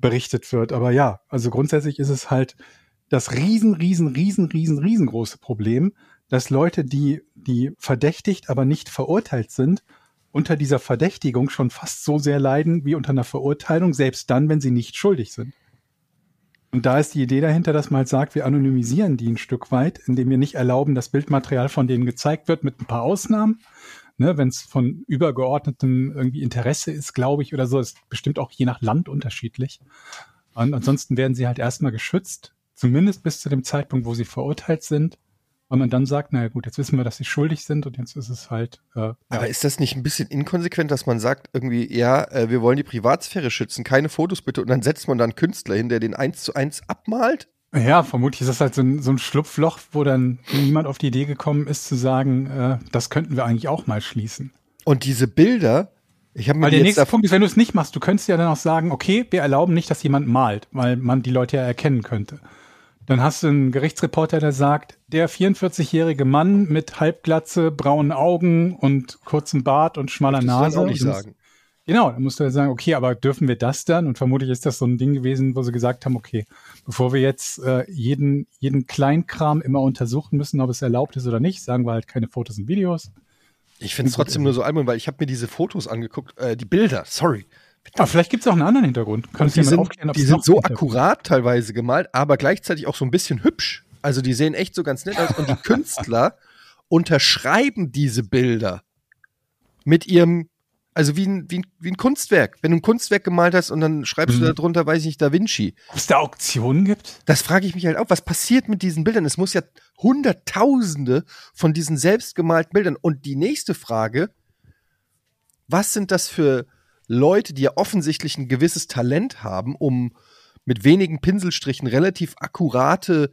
berichtet wird. Aber ja, also grundsätzlich ist es halt das riesen, riesen, riesen, riesen, riesengroße Problem, dass Leute, die, die verdächtigt, aber nicht verurteilt sind, unter dieser Verdächtigung schon fast so sehr leiden wie unter einer Verurteilung, selbst dann, wenn sie nicht schuldig sind. Und da ist die Idee dahinter, dass man halt sagt, wir anonymisieren die ein Stück weit, indem wir nicht erlauben, dass Bildmaterial von denen gezeigt wird, mit ein paar Ausnahmen. Ne, wenn es von übergeordnetem irgendwie Interesse ist, glaube ich, oder so, ist bestimmt auch je nach Land unterschiedlich. Und ansonsten werden sie halt erstmal geschützt, zumindest bis zu dem Zeitpunkt, wo sie verurteilt sind weil man dann sagt, naja gut, jetzt wissen wir, dass sie schuldig sind und jetzt ist es halt. Äh, Aber ja. ist das nicht ein bisschen inkonsequent, dass man sagt, irgendwie, ja, äh, wir wollen die Privatsphäre schützen, keine Fotos bitte, und dann setzt man da einen Künstler hin, der den eins zu eins abmalt? Ja, vermutlich ist das halt so ein, so ein Schlupfloch, wo dann niemand auf die Idee gekommen ist, zu sagen, äh, das könnten wir eigentlich auch mal schließen. Und diese Bilder, ich habe mir Weil die der jetzt nächste Punkt ist, wenn du es nicht machst, du könntest ja dann auch sagen, okay, wir erlauben nicht, dass jemand malt, weil man die Leute ja erkennen könnte. Dann hast du einen Gerichtsreporter, der sagt, der 44-jährige Mann mit Halbglatze, braunen Augen und kurzem Bart und schmaler Das Nase. auch nicht sagen. Genau, dann musst du ja sagen, okay, aber dürfen wir das dann? Und vermutlich ist das so ein Ding gewesen, wo sie gesagt haben, okay, bevor wir jetzt äh, jeden, jeden Kleinkram immer untersuchen müssen, ob es erlaubt ist oder nicht, sagen wir halt keine Fotos und Videos. Ich finde es trotzdem nur so albern, weil ich habe mir diese Fotos angeguckt, äh, die Bilder, sorry. Aber vielleicht gibt es auch einen anderen Hintergrund. Kannst die sind, mal aufklären, ob die sind so akkurat teilweise gemalt, aber gleichzeitig auch so ein bisschen hübsch. Also die sehen echt so ganz nett aus. Und die Künstler unterschreiben diese Bilder mit ihrem, also wie ein, wie, ein, wie ein Kunstwerk. Wenn du ein Kunstwerk gemalt hast und dann schreibst Mhm. du da drunter, weiß ich nicht, Da Vinci. Ob es da Auktionen gibt? Das frage ich mich halt auch. Was passiert mit diesen Bildern? Es muss ja Hunderttausende von diesen selbstgemalten Bildern. Und die nächste Frage, was sind das für Leute, die ja offensichtlich ein gewisses Talent haben, um mit wenigen Pinselstrichen relativ akkurate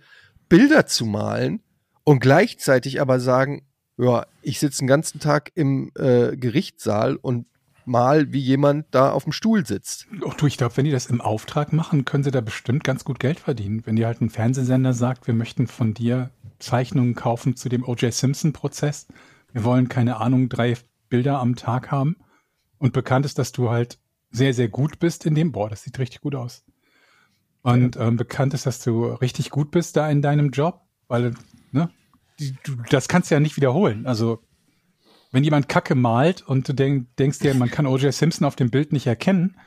Bilder zu malen und gleichzeitig aber sagen, ja, ich sitze den ganzen Tag im äh, Gerichtssaal und mal, wie jemand da auf dem Stuhl sitzt. Oh, du, ich glaube, wenn die das im Auftrag machen, können sie da bestimmt ganz gut Geld verdienen. Wenn dir halt ein Fernsehsender sagt, wir möchten von dir Zeichnungen kaufen zu dem O.J. Simpson-Prozess, wir wollen, keine Ahnung, drei Bilder am Tag haben und bekannt ist, dass du halt sehr, sehr gut bist in dem, boah, das sieht richtig gut aus. Und ähm, bekannt ist, dass du richtig gut bist da in deinem Job, weil, ne, das kannst du ja nicht wiederholen. Also, wenn jemand Kacke malt und du denk, denkst dir, man kann O.J. Simpson auf dem Bild nicht erkennen,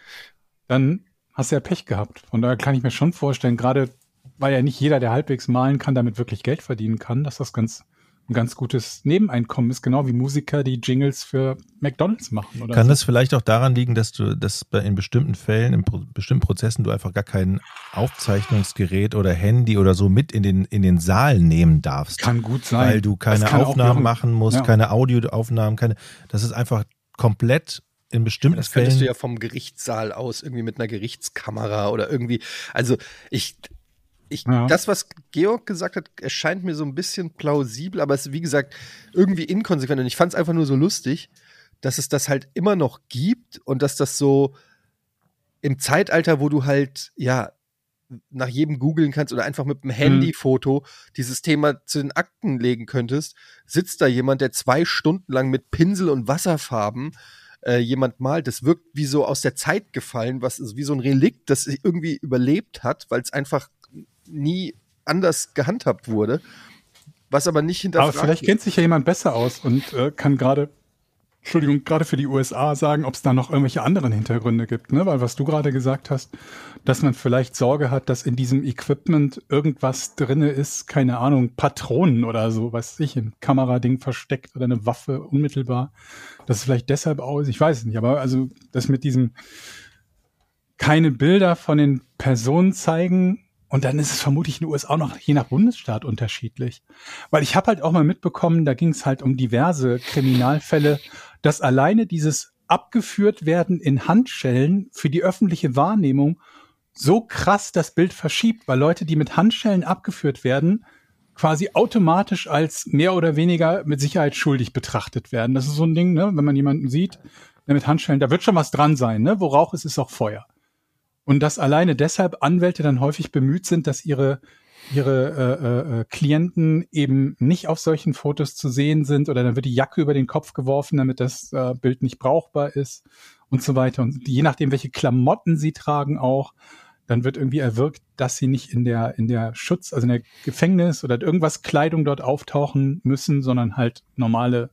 dann hast du ja Pech gehabt. Von daher kann ich mir schon vorstellen, gerade weil ja nicht jeder, der halbwegs malen kann, damit wirklich Geld verdienen kann, dass das ganz ein ganz gutes Nebeneinkommen ist, genau wie Musiker, die Jingles für McDonalds machen. Oder Kann so. das vielleicht auch daran liegen, dass du, dass bei in bestimmten Fällen, in bestimmten Prozessen du einfach gar kein Aufzeichnungsgerät oder Handy oder so mit in den, in den Saal nehmen darfst? kann gut sein. Weil du keine Das Aufnahmen machen musst, Ja. keine Audioaufnahmen, keine, das ist einfach komplett in bestimmten Das könntest Fällen. du ja vom Gerichtssaal aus irgendwie mit einer Gerichtskamera oder irgendwie. Also ich, ich, Ja. das, was Georg gesagt hat, erscheint mir so ein bisschen plausibel, aber es ist wie gesagt irgendwie inkonsequent. Und ich fand es einfach nur so lustig, dass es das halt immer noch gibt und dass das so im Zeitalter, wo du halt, ja, nach jedem googeln kannst oder einfach mit einem Handyfoto dieses Thema zu den Akten legen könntest, sitzt da jemand, der zwei Stunden lang mit Pinsel und Wasserfarben äh, jemand malt. Das wirkt wie so aus der Zeit gefallen, was ist wie so ein Relikt, das irgendwie überlebt hat, weil es einfach nie anders gehandhabt wurde. Was aber nicht Aber hinterfragt vielleicht kennt sich ja jemand besser aus und äh, kann gerade, Entschuldigung, gerade für die USA sagen, ob es da noch irgendwelche anderen Hintergründe gibt, ne? Weil was du gerade gesagt hast, dass man vielleicht Sorge hat, dass in diesem Equipment irgendwas drinne ist, keine Ahnung, Patronen oder so, was weiß ich, ein Kamerading versteckt oder eine Waffe unmittelbar. Das ist vielleicht deshalb aus, ich weiß es nicht, aber also das mit diesem keine Bilder von den Personen zeigen und dann ist es vermutlich in den USA auch noch je nach Bundesstaat unterschiedlich. Weil ich habe halt auch mal mitbekommen, da ging es halt um diverse Kriminalfälle, dass alleine dieses abgeführt werden in Handschellen für die öffentliche Wahrnehmung so krass das Bild verschiebt, weil Leute, die mit Handschellen abgeführt werden, quasi automatisch als mehr oder weniger mit Sicherheit schuldig betrachtet werden. Das ist so ein Ding, ne? wenn man jemanden sieht, der mit Handschellen, da wird schon was dran sein, ne? Wo Rauch ist, ist auch Feuer. Und dass alleine deshalb Anwälte dann häufig bemüht sind, dass ihre ihre äh, äh, Klienten eben nicht auf solchen Fotos zu sehen sind oder dann wird die Jacke über den Kopf geworfen, damit das äh, Bild nicht brauchbar ist und so weiter. Und je nachdem, welche Klamotten sie tragen auch, dann wird irgendwie erwirkt, dass sie nicht in der, in der Schutz, also in der Gefängnis oder irgendwas Kleidung dort auftauchen müssen, sondern halt normale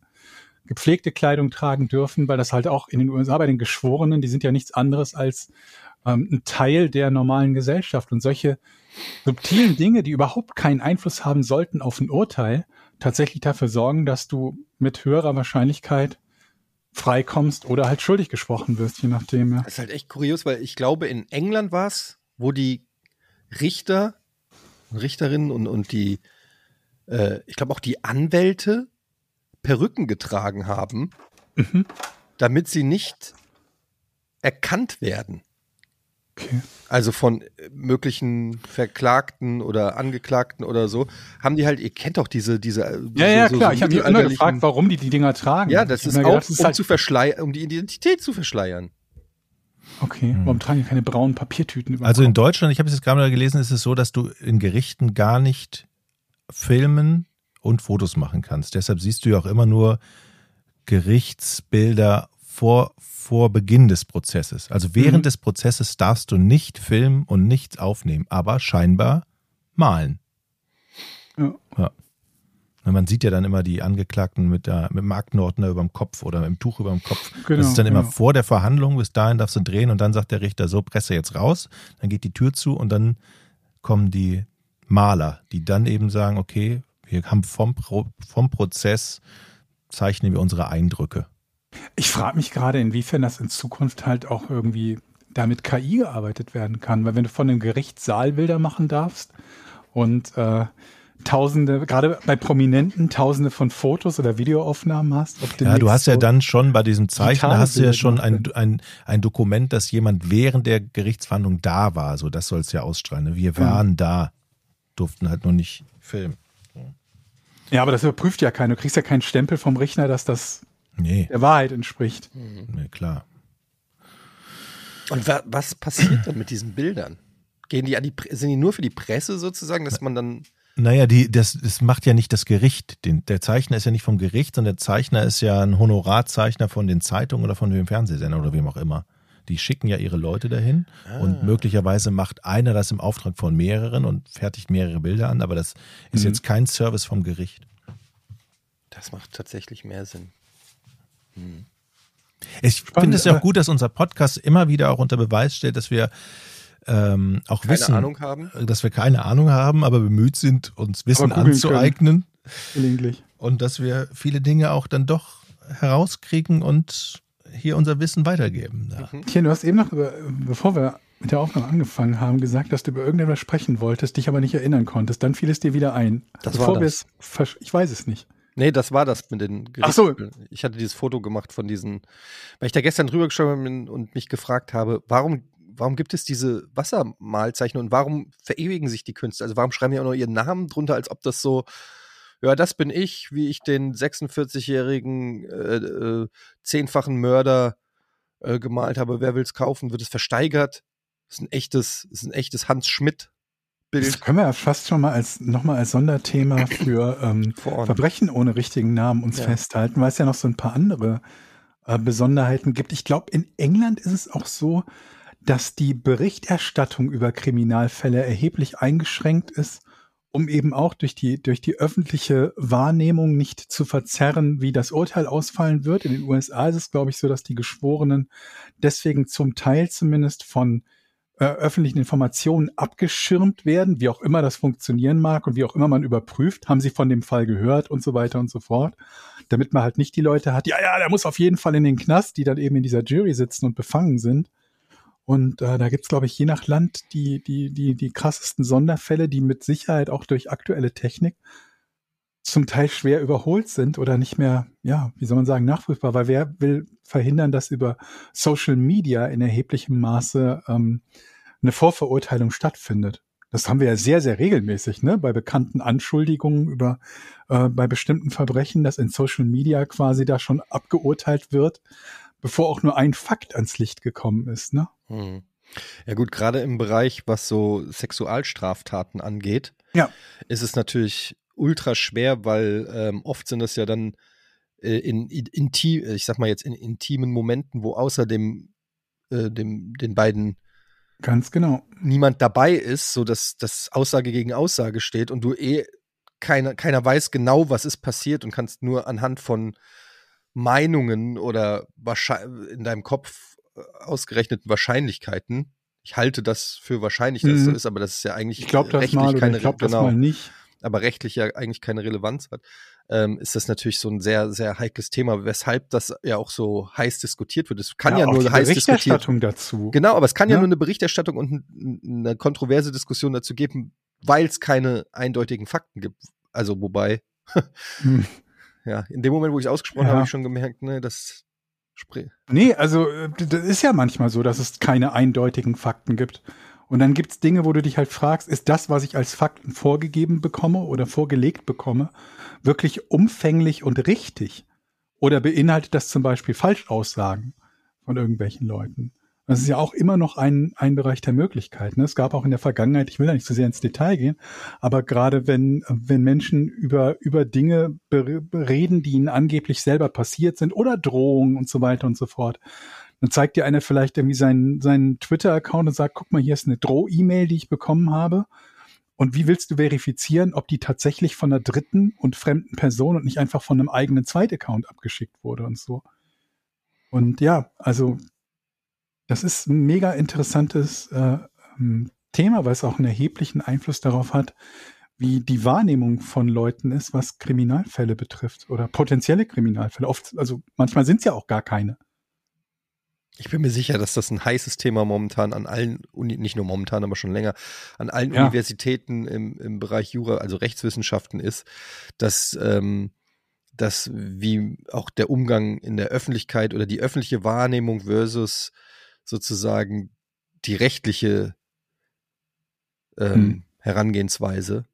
gepflegte Kleidung tragen dürfen, weil das halt auch in den USA bei den Geschworenen, die sind ja nichts anderes als ähm, ein Teil der normalen Gesellschaft. Und solche subtilen Dinge, die überhaupt keinen Einfluss haben sollten auf ein Urteil, tatsächlich dafür sorgen, dass du mit höherer Wahrscheinlichkeit freikommst oder halt schuldig gesprochen wirst, je nachdem. Ja. Das ist halt echt kurios, weil ich glaube, in England war es, wo die Richter, Richterinnen und, und die, äh, ich glaube auch die Anwälte Perücken getragen haben, Mhm. damit sie nicht erkannt werden. Okay. Also von äh, möglichen Verklagten oder Angeklagten oder so, haben die halt, ihr kennt doch diese, diese. äh, Ja, ja, so- so klar. Ich habe mich immer gefragt, warum die die Dinger tragen. Ja, das Ich ist auch, gedacht, das ist um, halt, zu verschleiern, um die Identität zu verschleiern. okay, warum tragen die keine braunen Papiertüten über? Also in? Deutschland, ich habe es jetzt gerade mal gelesen, ist es so, dass du in Gerichten gar nicht filmen und Fotos machen kannst. Deshalb siehst du ja auch immer nur Gerichtsbilder vor, vor Beginn des Prozesses. Also während Mhm. des Prozesses darfst du nicht filmen und nichts aufnehmen, aber scheinbar malen. Ja. Ja. Man sieht ja dann immer die Angeklagten mit, der, mit dem Aktenordner über dem Kopf oder mit dem Tuch über dem Kopf. Genau, das ist dann immer genau. vor der Verhandlung, bis dahin darfst du drehen und dann sagt der Richter, so presse jetzt raus, dann geht die Tür zu und dann kommen die Maler, die dann eben sagen, okay, wir haben vom, Pro, vom Prozess, zeichnen wir unsere Eindrücke. Ich frage mich gerade, inwiefern das in Zukunft halt auch irgendwie damit KI gearbeitet werden kann. Weil wenn du von einem Gerichtssaal Bilder machen darfst und äh, Tausende, gerade bei Prominenten, Tausende von Fotos oder Videoaufnahmen hast. Ja, du hast ja dann schon bei diesem Zeichner hast du ja schon ein, ein, ein Dokument, dass jemand während der Gerichtsverhandlung da war. So, das soll es ja ausstrahlen. ne? Wir waren da, durften halt nur nicht filmen. Ja, aber das überprüft ja keiner. Du kriegst ja keinen Stempel vom Rechner, dass das Nee, der Wahrheit entspricht. nee klar. Und wa was passiert dann mit diesen Bildern? Gehen die an die, Pre- sind die nur für die Presse sozusagen, dass man dann, Naja, die, das, das macht ja nicht das Gericht. Den, der Zeichner ist ja nicht vom Gericht, sondern der Zeichner ist ja ein Honorarzeichner von den Zeitungen oder von dem Fernsehsender oder wem auch immer. Die schicken ja ihre Leute dahin und möglicherweise macht einer das im Auftrag von mehreren und fertigt mehrere Bilder an, aber das ist Mhm. jetzt kein Service vom Gericht. das macht tatsächlich mehr Sinn. Ich finde es ja auch aber- gut, dass unser Podcast immer wieder auch unter Beweis stellt, dass wir ähm, auch Keine wissen, Ahnung haben. dass wir keine Ahnung haben, aber bemüht sind, uns Wissen anzueignen. Gelegentlich. und dass wir viele Dinge auch dann doch herauskriegen und hier unser Wissen weitergeben. Ja. Tien, du hast eben noch, bevor wir mit der Aufnahme angefangen haben, gesagt, dass du über irgendetwas sprechen wolltest, dich aber nicht erinnern konntest. Dann fiel es dir wieder ein. Das bevor war das. Ich weiß es nicht. Nee, das war das mit den Ach so. Ich hatte dieses Foto gemacht von diesen, weil ich da gestern drüber geschaut bin und mich gefragt habe, warum, warum gibt es diese Wassermalzeichen und warum verewigen sich die Künstler? Also warum schreiben die auch noch ihren Namen drunter, als ob das so, ja, das bin ich, wie ich den 46-jährigen äh, äh, zehnfachen Mörder äh, gemalt habe. Wer will's kaufen? Wird es versteigert? Das ist ein echtes, das ist ein echtes Hans Schmidt Das Bild können wir ja fast schon mal als nochmal als Sonderthema für ähm. Verbrechen ohne richtigen Namen uns Ja. festhalten, weil es ja noch so ein paar andere äh, Besonderheiten gibt. Ich glaube, in England ist es auch so, dass die Berichterstattung über Kriminalfälle erheblich eingeschränkt ist, um eben auch durch die, durch die öffentliche Wahrnehmung nicht zu verzerren, wie das Urteil ausfallen wird. In den USA ist es, glaube ich, so, dass die Geschworenen deswegen zum Teil zumindest von äh, öffentlichen Informationen abgeschirmt werden, wie auch immer das funktionieren mag und wie auch immer man überprüft, haben sie von dem Fall gehört und so weiter und so fort, damit man halt nicht die Leute hat, ja, ja, der muss auf jeden Fall in den Knast, die dann eben in dieser Jury sitzen und befangen sind. Und äh, da gibt's glaube ich, je nach Land die, die, die, die krassesten Sonderfälle, die mit Sicherheit auch durch aktuelle Technik zum Teil schwer überholt sind oder nicht mehr, ja, wie soll man sagen, nachprüfbar, weil wer will verhindern, dass über Social Media in erheblichem Maße ähm, eine Vorverurteilung stattfindet. Das haben wir ja sehr, sehr regelmäßig, ne? Bei bekannten Anschuldigungen über äh, bei bestimmten Verbrechen, dass in Social Media quasi da schon abgeurteilt wird, bevor auch nur ein Fakt ans Licht gekommen ist, ne? Hm. Ja gut, gerade im Bereich, was so Sexualstraftaten angeht, Ja. ist es natürlich ultra schwer, weil ähm, oft sind es ja dann äh, in, in intim, ich sag mal jetzt in intimen Momenten, wo außer dem, äh, dem den beiden Ganz genau. niemand dabei ist, so dass das Aussage gegen Aussage steht und du eh keiner, keiner weiß genau, was ist passiert und kannst nur anhand von Meinungen oder in deinem Kopf äh, ausgerechneten Wahrscheinlichkeiten. Ich halte das für wahrscheinlich, dass es so Mhm. ist, aber das ist ja eigentlich Ich glaube das rechtlich mal keine ich glaube das genau, mal nicht. Aber rechtlich ja eigentlich keine Relevanz hat. Ähm, ist das natürlich so ein sehr, sehr heikles Thema, weshalb das ja auch so heiß diskutiert wird. Es kann ja, auch nur die heiß diskutiert Berichterstattung dazu. Genau, aber es kann ja, Ja. nur eine Berichterstattung und ein- eine kontroverse Diskussion dazu geben, weil es keine eindeutigen Fakten gibt. Also wobei, Hm. ja, in dem Moment, wo ich es ausgesprochen Ja. habe, habe ich schon gemerkt, ne, das spre- Nee, also äh, das ist ja manchmal so, dass es keine eindeutigen Fakten gibt. Und dann gibt's Dinge, wo du dich halt fragst, ist das, was ich als Fakten vorgegeben bekomme oder vorgelegt bekomme, wirklich umfänglich und richtig? Oder beinhaltet das zum Beispiel Falschaussagen von irgendwelchen Leuten? Das ist ja auch immer noch ein, ein Bereich der Möglichkeiten. Es gab auch in der Vergangenheit, ich will da nicht zu sehr ins Detail gehen, aber gerade wenn, wenn Menschen über, über Dinge reden, die ihnen angeblich selber passiert sind oder Drohungen und so weiter und so fort, dann zeigt dir einer vielleicht irgendwie seinen, seinen Twitter-Account und sagt, guck mal, hier ist eine Droh-E-Mail, die ich bekommen habe. Und wie willst du verifizieren, ob die tatsächlich von einer dritten und fremden Person und nicht einfach von einem eigenen Zweit-Account abgeschickt wurde und so? Und ja, also das ist ein mega interessantes äh, ähm, Thema, weil es auch einen erheblichen Einfluss darauf hat, wie die Wahrnehmung von Leuten ist, was Kriminalfälle betrifft oder potenzielle Kriminalfälle. Oft, also manchmal sind es ja auch gar keine. Ich bin mir sicher, dass das ein heißes Thema momentan an allen, Uni nicht nur momentan, aber schon länger, an allen Ja. Universitäten im, im Bereich Jura, also Rechtswissenschaften ist, dass, ähm, dass wie auch der Umgang in der Öffentlichkeit oder die öffentliche Wahrnehmung versus sozusagen die rechtliche ähm, Hm. Herangehensweise,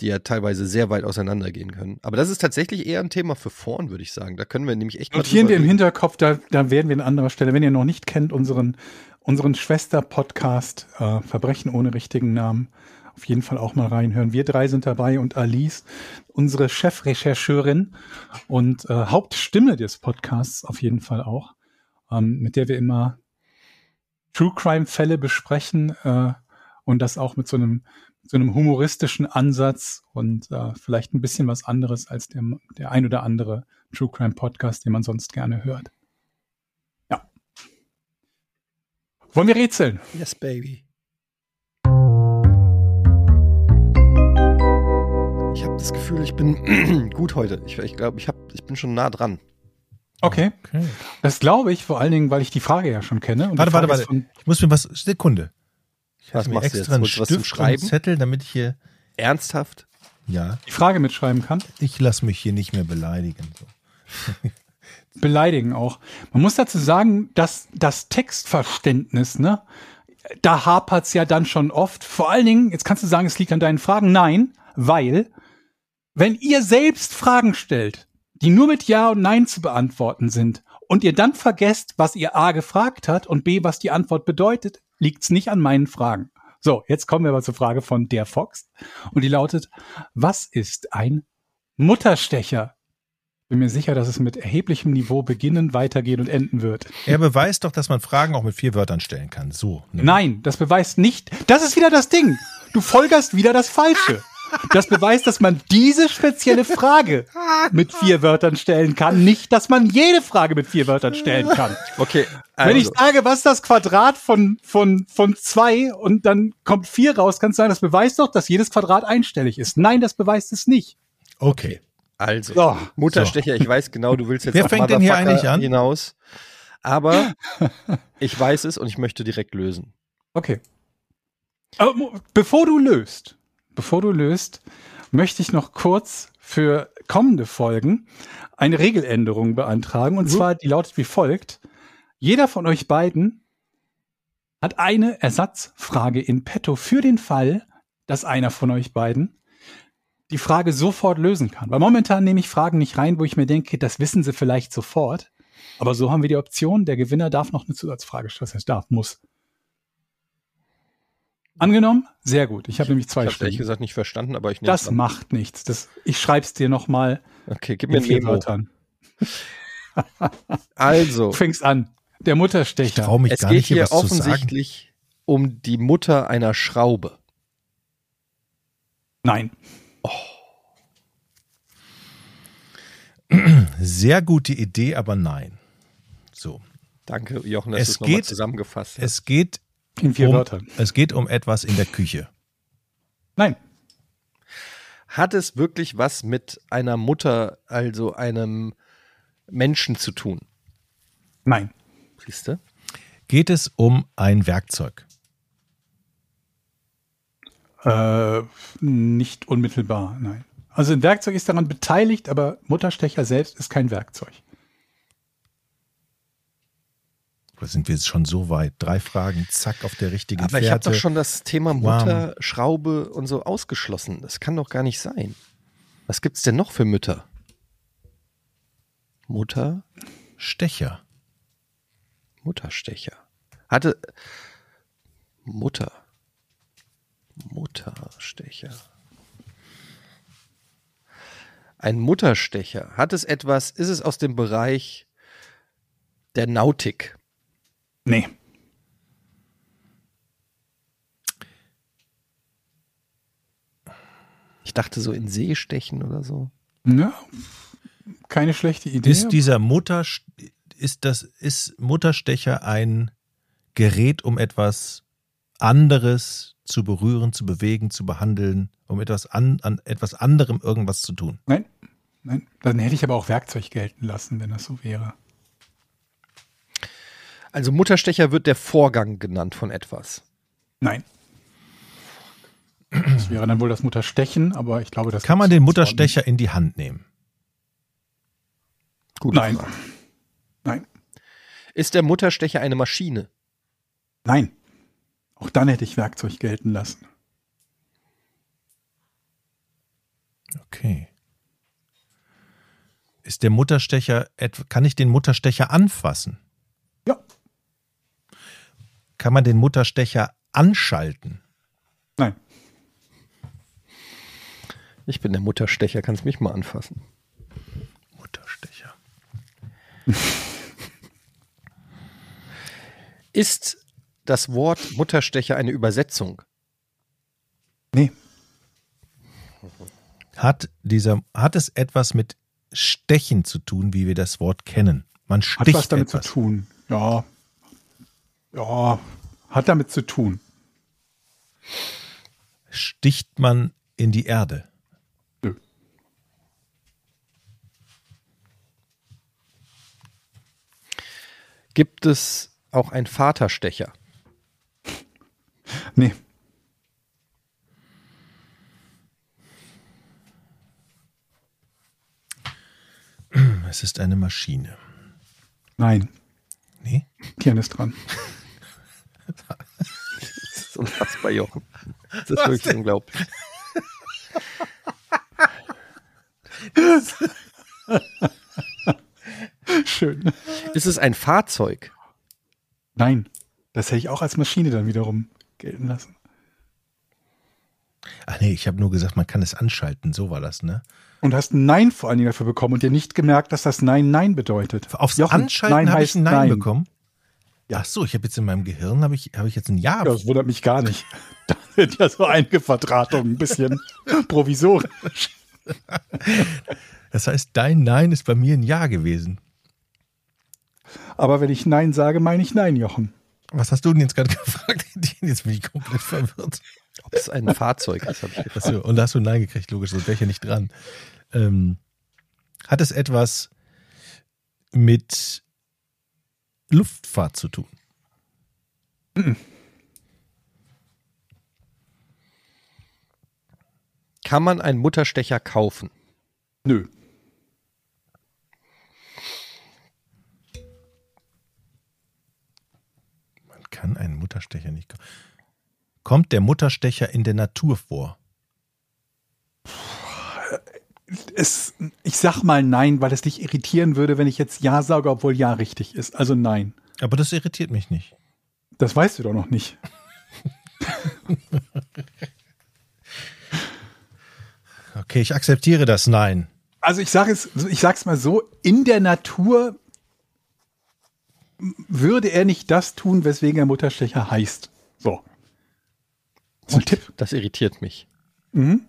die ja teilweise sehr weit auseinandergehen können. Aber das ist tatsächlich eher ein Thema für vorn, würde ich sagen. Da können wir nämlich echt mal Notieren wir im. Hinterkopf, da, da werden wir an anderer Stelle, wenn ihr noch nicht kennt, unseren, unseren Schwester-Podcast äh, Verbrechen ohne richtigen Namen, auf jeden Fall auch mal reinhören. Wir drei sind dabei und Alice, unsere Chefrechercheurin und äh, Hauptstimme des Podcasts auf jeden Fall auch, ähm, mit der wir immer True Crime-Fälle besprechen äh, und das auch mit so einem so einem humoristischen Ansatz und äh, vielleicht ein bisschen was anderes als der, der ein oder andere True Crime Podcast, den man sonst gerne hört. Ja. Wollen wir rätseln? Yes, baby. Ich habe das Gefühl, ich bin gut heute. Ich, ich glaube, ich, hab, ich bin schon nah dran. Okay. Okay. Das glaube ich vor allen Dingen, weil ich die Frage ja schon kenne. Und Warte, warte, warte. Ich muss mir was. Sekunde. Ich Was habe mir extra jetzt? einen was Stift und? Zettel, damit ich hier. Ernsthaft? Ja, Die Frage mitschreiben kann. ich lasse mich hier nicht mehr beleidigen. So. beleidigen auch. Man muss dazu sagen, dass das Textverständnis, ne, da hapert's ja dann schon oft. Vor allen Dingen, jetzt kannst du sagen, es liegt an deinen Fragen. Nein, weil, wenn ihr selbst Fragen stellt, die nur mit Ja und Nein zu beantworten sind, und ihr dann vergesst, was ihr A gefragt hat und B, was die Antwort bedeutet, liegt's nicht an meinen Fragen. So, jetzt kommen wir aber zur Frage von der Fox. Und die lautet, was ist ein Mutterstecher? Bin mir sicher, dass es mit erheblichem Niveau beginnen, weitergehen und enden wird. Er beweist doch, dass man Fragen auch mit vier Wörtern stellen kann. So. ne? Nein, das beweist nicht. Das ist wieder das Ding. Du folgerst wieder das Falsche. Das beweist, dass man diese spezielle Frage mit vier Wörtern stellen kann, nicht, dass man jede Frage mit vier Wörtern stellen kann. Okay. Wenn ich also, sage, was ist das Quadrat von, von, von zwei und dann kommt vier raus, kannst du sagen, das beweist doch, dass jedes Quadrat einstellig ist. Nein, das beweist es nicht. Okay. also So. Mutterstecher, ich weiß genau, du willst jetzt Wer fängt denn hier eigentlich an? hinaus. Aber ich weiß es und ich möchte direkt lösen. Okay. Aber mo- bevor du löst, bevor du löst, möchte ich noch kurz für kommende Folgen eine Regeländerung beantragen. Und zwar, die lautet wie folgt. Jeder von euch beiden hat eine Ersatzfrage in petto für den Fall, dass einer von euch beiden die Frage sofort lösen kann. Weil momentan nehme ich Fragen nicht rein, wo ich mir denke, das wissen sie vielleicht sofort. Aber so haben wir die Option, der Gewinner darf noch eine Zusatzfrage stellen. Das heißt, darf, muss. Angenommen? Sehr gut. Ich habe nämlich zwei Ich habe ehrlich gesagt nicht verstanden, aber ich nehme Das macht nichts. Das, ich schreib's dir noch mal Okay, gib mir vier Memo. Wörtern. Also, Du fängst an. Der Ich Mutterstecher. traue mich es gar geht nicht, hier hier was zu sagen. offensichtlich um die Mutter einer Schraube? Nein. Sehr gute Idee, aber nein. So. Danke, Jochen, dass Es du es nochmal geht- zusammengefasst hast. Es geht, In vier um, Wörtern. es geht um etwas in der Küche. Nein. Hat es wirklich was mit einer Mutter, also einem Menschen zu tun? Nein. Siehst du? Geht es um ein Werkzeug? Äh, nicht unmittelbar, nein. Also ein Werkzeug ist daran beteiligt, aber Mutterstecher selbst ist kein Werkzeug. Oder sind wir jetzt schon so weit? Drei Fragen, zack, auf der richtigen Aber ich habe Fährte. doch schon das Thema Wow. Mutter, Schraube und so ausgeschlossen. Das kann doch gar nicht sein. Was gibt's denn noch für Mütter? Mutter, Stecher. Mutterstecher. Hatte Mutter. Mutterstecher. Ein Mutterstecher. Hat es etwas, ist es aus dem Bereich der Nautik? Nee. Ich dachte so in See stechen oder so. Ja, keine schlechte Idee. Ist dieser Mutter, ist das, ist Mutterstecher ein Gerät, um etwas anderes zu berühren, zu bewegen, zu behandeln, um etwas an, an etwas anderem irgendwas zu tun? nein, nein. Dann hätte ich aber auch Werkzeug gelten lassen, wenn das so wäre. Also Mutterstecher wird der Vorgang genannt von etwas. Nein. Das wäre dann wohl das Mutterstechen, aber ich glaube, das Kann man den Mutterstecher in die Hand nehmen? Gute Nein. Frage. Nein. Ist der Mutterstecher eine Maschine? Nein. Auch dann hätte ich Werkzeug gelten lassen. Okay. Ist der Mutterstecher, et- kann ich den Mutterstecher anfassen? Ja. Kann man den Mutterstecher anschalten? Nein. Ich bin der Mutterstecher, kannst mich mal anfassen. Mutterstecher. Ist das Wort Mutterstecher eine Übersetzung? Nee. Hat dieser, hat es etwas mit Stechen zu tun, wie wir das Wort kennen? Man Hat sticht was damit etwas. zu tun. Ja. Ja. Hat damit zu tun. Sticht man in die Erde? Nö. Gibt es auch einen Vaterstecher? Nee. Es ist eine Maschine. Nein. Nee? Kian ist dran. Das ist unfassbar, Jochen. Das ist wirklich unglaublich. Schön. Ist es ein Fahrzeug? Nein. Das hätte ich auch als Maschine dann wiederum gelten lassen. Ach nee, ich habe nur gesagt, man kann es anschalten. So war das, ne? Und hast ein Nein vor allen Dingen dafür bekommen und dir nicht gemerkt, dass das Nein Nein bedeutet. Aufs Jochen, Anschalten habe ich heißt ein Nein, bekommen. Ach so, ich habe jetzt in meinem Gehirn habe ich, habe ich jetzt ein Ja. Ja, das wundert mich gar nicht. Da sind ja so einige Vertratungen ein bisschen provisorisch. Das heißt, dein Nein ist bei mir ein Ja gewesen. Aber wenn ich Nein sage, meine ich Nein, Jochen. Was hast du denn jetzt gerade gefragt? Jetzt bin ich komplett verwirrt. Ob es ein Fahrzeug ist, habe ich gefragt. Achso, und da hast du ein Nein gekriegt, logisch, sonst wäre ich ja nicht dran. Ähm, hat es etwas mit Luftfahrt zu tun? Kann man einen Mutterstecher kaufen? Nö. Man kann einen Mutterstecher nicht kaufen. Kommt der Mutterstecher in der Natur vor? Es, ich sag mal Nein, weil es dich irritieren würde, wenn ich jetzt Ja sage, obwohl Ja richtig ist. Also Nein. Aber das irritiert mich nicht. Das weißt du doch noch nicht. Okay, ich akzeptiere das Nein. Also ich sage es, ich sag's mal so: In der Natur würde er nicht das tun, weswegen er Mutterstecher heißt. So. Das ist ein Tipp. Das irritiert mich. Mhm.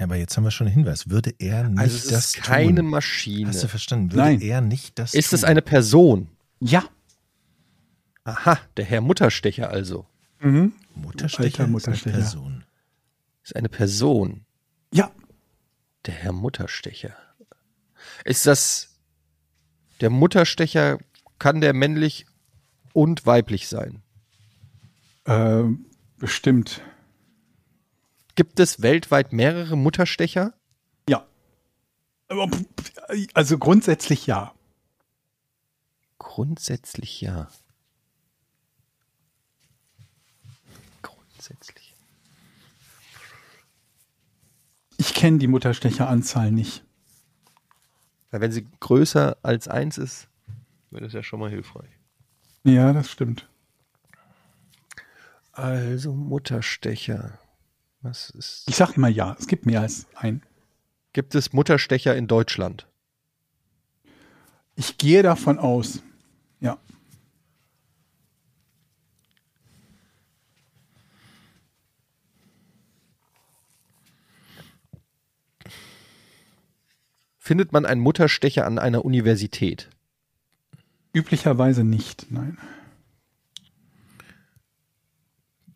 Ja, aber jetzt haben wir schon einen Hinweis. Würde er nicht Also es ist das keine tun? Maschine. Hast du verstanden? Würde Nein. er nicht das Ist es tun? eine Person? Ja. Aha, der Herr Mutterstecher also. Mhm. Mutterstecher? Alter ist Mutterstecher. Eine Person. Ist eine Person. Ja. Der Herr Mutterstecher. Ist das der Mutterstecher, kann der männlich und weiblich sein? Äh, bestimmt. Gibt es weltweit mehrere Mutterstecher? Ja. Also grundsätzlich ja. Grundsätzlich ja. Grundsätzlich. Ich kenne die Mutterstecheranzahl nicht. Weil wenn sie größer als eins ist, wäre das ja schon mal hilfreich. Ja, das stimmt. Also Mutterstecher. Was ist. Ich sage immer ja. Es gibt mehr als ein. Gibt es Mutterstecher in Deutschland? Ich gehe davon aus. Ja. Findet man einen Mutterstecher an einer Universität? Üblicherweise nicht. Nein.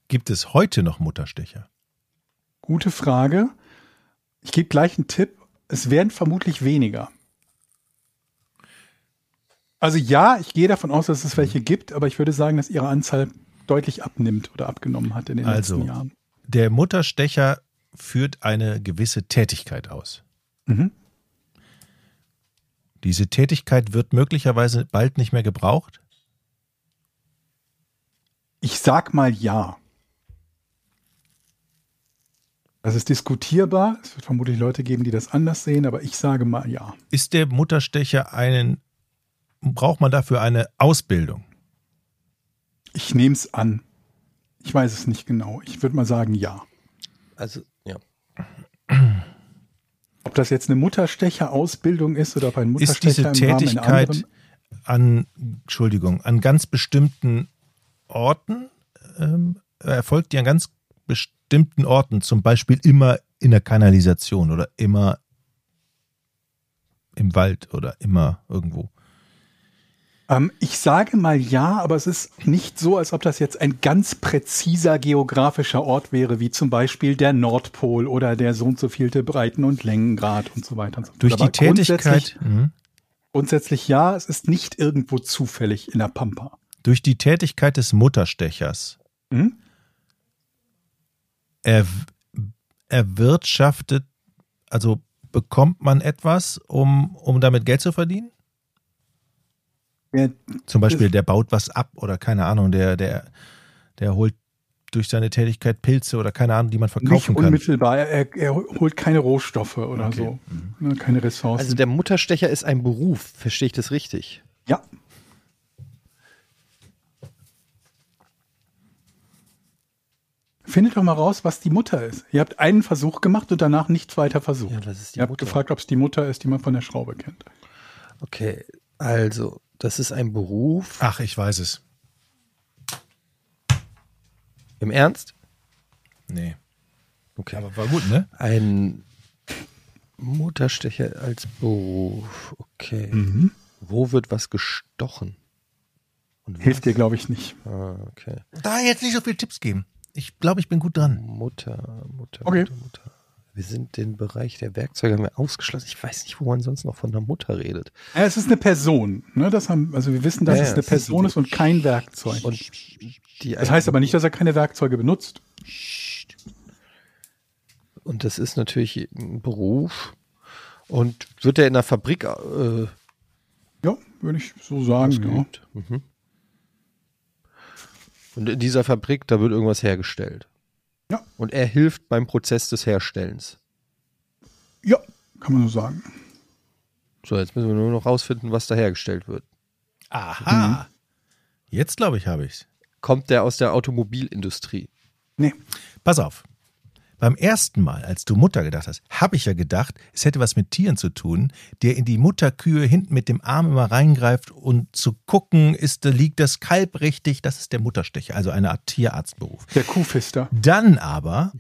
Gibt es heute noch Mutterstecher? Gute Frage. Ich gebe gleich einen Tipp. Es werden vermutlich weniger. Also ja, ich gehe davon aus, dass es welche gibt, aber ich würde sagen, dass ihre Anzahl deutlich abnimmt oder abgenommen hat in den Also. letzten Jahren. Der Mutterstecher führt eine gewisse Tätigkeit aus. Mhm. Diese Tätigkeit wird möglicherweise bald nicht mehr gebraucht. Ich sag mal ja. Das ist diskutierbar. Es wird vermutlich Leute geben, die das anders sehen, aber ich sage mal ja. Ist der Mutterstecher einen, braucht man dafür eine Ausbildung? Ich nehme es an. Ich weiß es nicht genau. Ich würde mal sagen ja. Also, ja. Ob das jetzt eine Mutterstecher-Ausbildung ist oder ob ein Ist diese Mutterstecher im Rahmen einer Tätigkeit an, Entschuldigung, an ganz bestimmten Orten, ähm, erfolgt die an ganz bestimmten Orten, zum Beispiel immer in der Kanalisation oder immer im Wald oder immer irgendwo. Ähm, ich sage mal ja, aber es ist nicht so, als ob das jetzt ein ganz präziser geografischer Ort wäre, wie zum Beispiel der Nordpol oder der so und so vielte Breiten- und Längengrad und so weiter und so. Durch die Tätigkeit, Grundsätzlich, Mhm. grundsätzlich ja, es ist nicht irgendwo zufällig in der Pampa. durch die Tätigkeit des Mutterstechers Hm? Er, erwirtschaftet, also bekommt man etwas, um, um damit Geld zu verdienen? Der, Zum Beispiel, der baut was ab oder keine Ahnung, der, der, der holt durch seine Tätigkeit Pilze oder keine Ahnung, die man nicht verkaufen kann. unmittelbar, er, er holt keine Rohstoffe oder Okay. so, ne, keine Ressourcen. Also der Mutterstecher ist ein Beruf, verstehe ich das richtig? ja, Findet doch mal raus, was die Mutter ist. Ihr habt einen Versuch gemacht und danach nichts weiter versucht. Ja, das ist die Ihr habt Mutter. gefragt, ob es die Mutter ist, die man von der Schraube kennt. Okay, also, das ist ein Beruf. Ach, ich weiß es. Im Ernst? Nee. Okay. Aber war gut, ne? Ein Mutterstecher als Beruf. Okay. Mhm. Wo wird was gestochen? Und Hilft dir, glaube ich, nicht. Ah, okay. Da jetzt nicht so viele Tipps geben. Ich glaube, ich bin gut dran. Mutter, Mutter, Okay. Mutter, Mutter. Wir sind den Bereich der Werkzeuge haben wir ausgeschlossen. Ich weiß nicht, wo man sonst noch von der Mutter redet. Ja, es ist eine Person. Ne? Das haben, also wir wissen, dass Ja, es eine es ist Person die- ist und kein Werkzeug. Und die das heißt aber nicht, dass er keine Werkzeuge benutzt. Und das ist natürlich ein Beruf. Und wird er in der Fabrik äh, Ja, würde ich so sagen. Ja. Mhm. Und in dieser Fabrik, da wird irgendwas hergestellt. Ja. Und er hilft beim Prozess des Herstellens. ja, kann man so sagen. So, jetzt müssen wir nur noch rausfinden, was da hergestellt wird. Aha. Jetzt glaube ich, habe ich's. Kommt der aus der Automobilindustrie? Nee, Pass auf. Beim ersten Mal, als du Mutter gedacht hast, habe ich ja gedacht, es hätte was mit Tieren zu tun, der in die Mutterkühe hinten mit dem Arm immer reingreift und zu gucken, ist, liegt das Kalb richtig, das ist der Mutterstecher, also eine Art Tierarztberuf. Der Kuhfister. Dann aber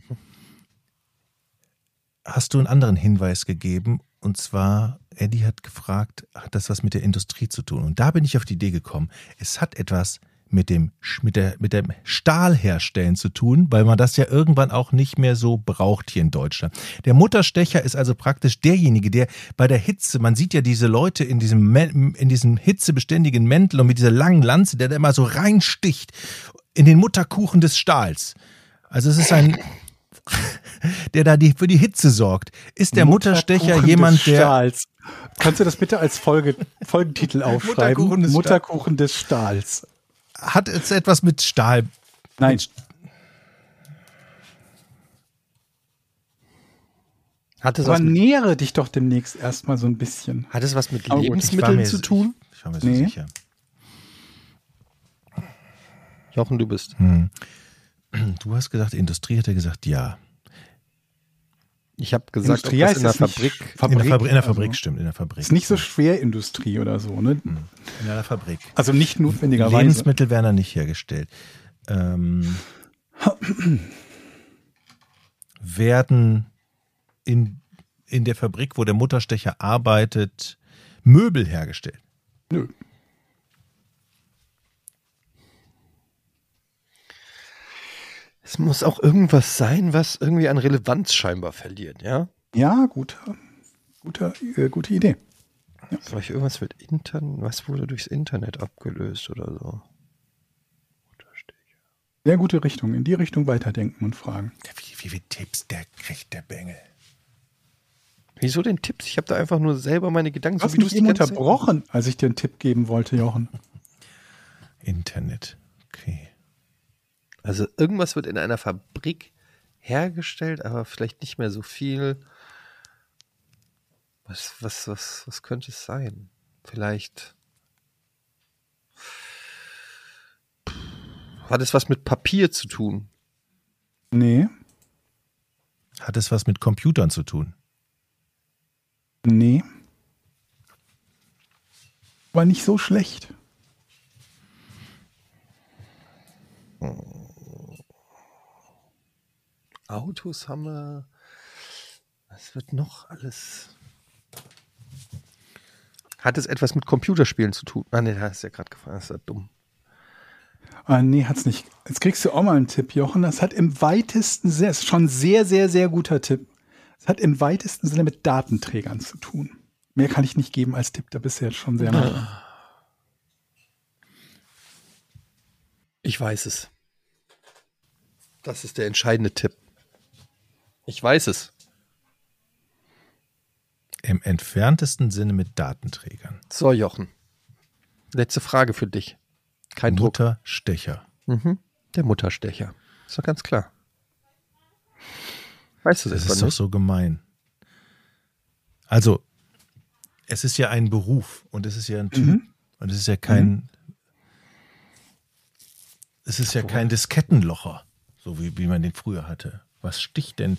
hast du einen anderen Hinweis gegeben und zwar, Eddie hat gefragt, hat das was mit der Industrie zu tun? Und da bin ich auf die Idee gekommen, es hat etwas mit dem, mit der, mit dem Stahlherstellen zu tun, weil man das ja irgendwann auch nicht mehr so braucht hier in Deutschland. Der Mutterstecher ist also praktisch derjenige, der bei der Hitze, man sieht ja diese Leute in diesem, in diesem hitzebeständigen Mäntel und mit dieser langen Lanze, der da immer so reinsticht in den Mutterkuchen des Stahls. Also es ist ein, der da die, für die Hitze sorgt. Ist der Mutterstecher jemand, der Stahls. Kannst du das bitte als Folge, Folgentitel aufschreiben? Mutterkuchen des Mutterkuchen des Stahls. Hat jetzt etwas mit Stahl? Nein, Hat es, aber nähere dich doch demnächst erstmal so ein bisschen. hat es was mit Aber ich Lebensmitteln mir zu tun? Ich war mir so Nee. sicher. Jochen, du bist. Hm. Du hast gesagt, Industrie hat er gesagt, ja. Ich habe gesagt, ob Industrie das heißt in der Fabrik. Fabrik, in der Fabrik, in der Fabrik also, stimmt, in der Fabrik. Ist nicht so Schwerindustrie oder so, ne? in der Fabrik. Also nicht notwendigerweise. Lebensmittel werden da nicht hergestellt. Ähm, werden in, in der Fabrik, wo der Mutterstecher arbeitet, Möbel hergestellt? Nö. Es muss auch irgendwas sein, was irgendwie an Relevanz scheinbar verliert, ja? Ja, gut. Guter, äh, gute Idee. Vielleicht irgendwas mit Internet, was wurde durchs Internet abgelöst oder so. Sehr gute Richtung. In die Richtung weiterdenken und fragen. Wie, wie viele Tipps der kriegt der Bengel? Wieso denn Tipps? Ich habe da einfach nur selber meine Gedanken. Hast wie du's mich eben unterbrochen, als ich dir einen Tipp geben wollte, Jochen. Internet. Okay. Also irgendwas wird in einer Fabrik hergestellt, aber vielleicht nicht mehr so viel. Was, was, was, was könnte es sein? Vielleicht. Hat es was mit Papier zu tun? Nee, Hat es was mit Computern zu tun? nee. War nicht so schlecht. Autos haben wir. Was wird noch alles? Hat es etwas mit Computerspielen zu tun? Ah, nee, da hast du ja gerade gefragt. Das ist ja dumm. Ah, nee, hat's nicht. Jetzt kriegst du auch mal einen Tipp, Jochen. Das hat im weitesten Sinne, ist schon ein sehr, sehr, sehr guter Tipp. Es hat im weitesten Sinne mit Datenträgern zu tun. Mehr kann ich nicht geben als Tipp, da bist du jetzt schon sehr nah. Ich weiß es. Das ist der entscheidende Tipp. Ich weiß es. Im entferntesten Sinne mit Datenträgern. So, Jochen. Letzte Frage für dich. Kein. Mutterstecher. Mhm. Der Mutterstecher. Ist doch ganz klar. Weißt du Das das ist doch nicht? so gemein. Also, es ist ja ein Beruf und es ist ja ein Typ Mhm. und es ist ja kein, es ist ja kein Diskettenlocher, so wie, wie man den früher hatte. Was sticht denn,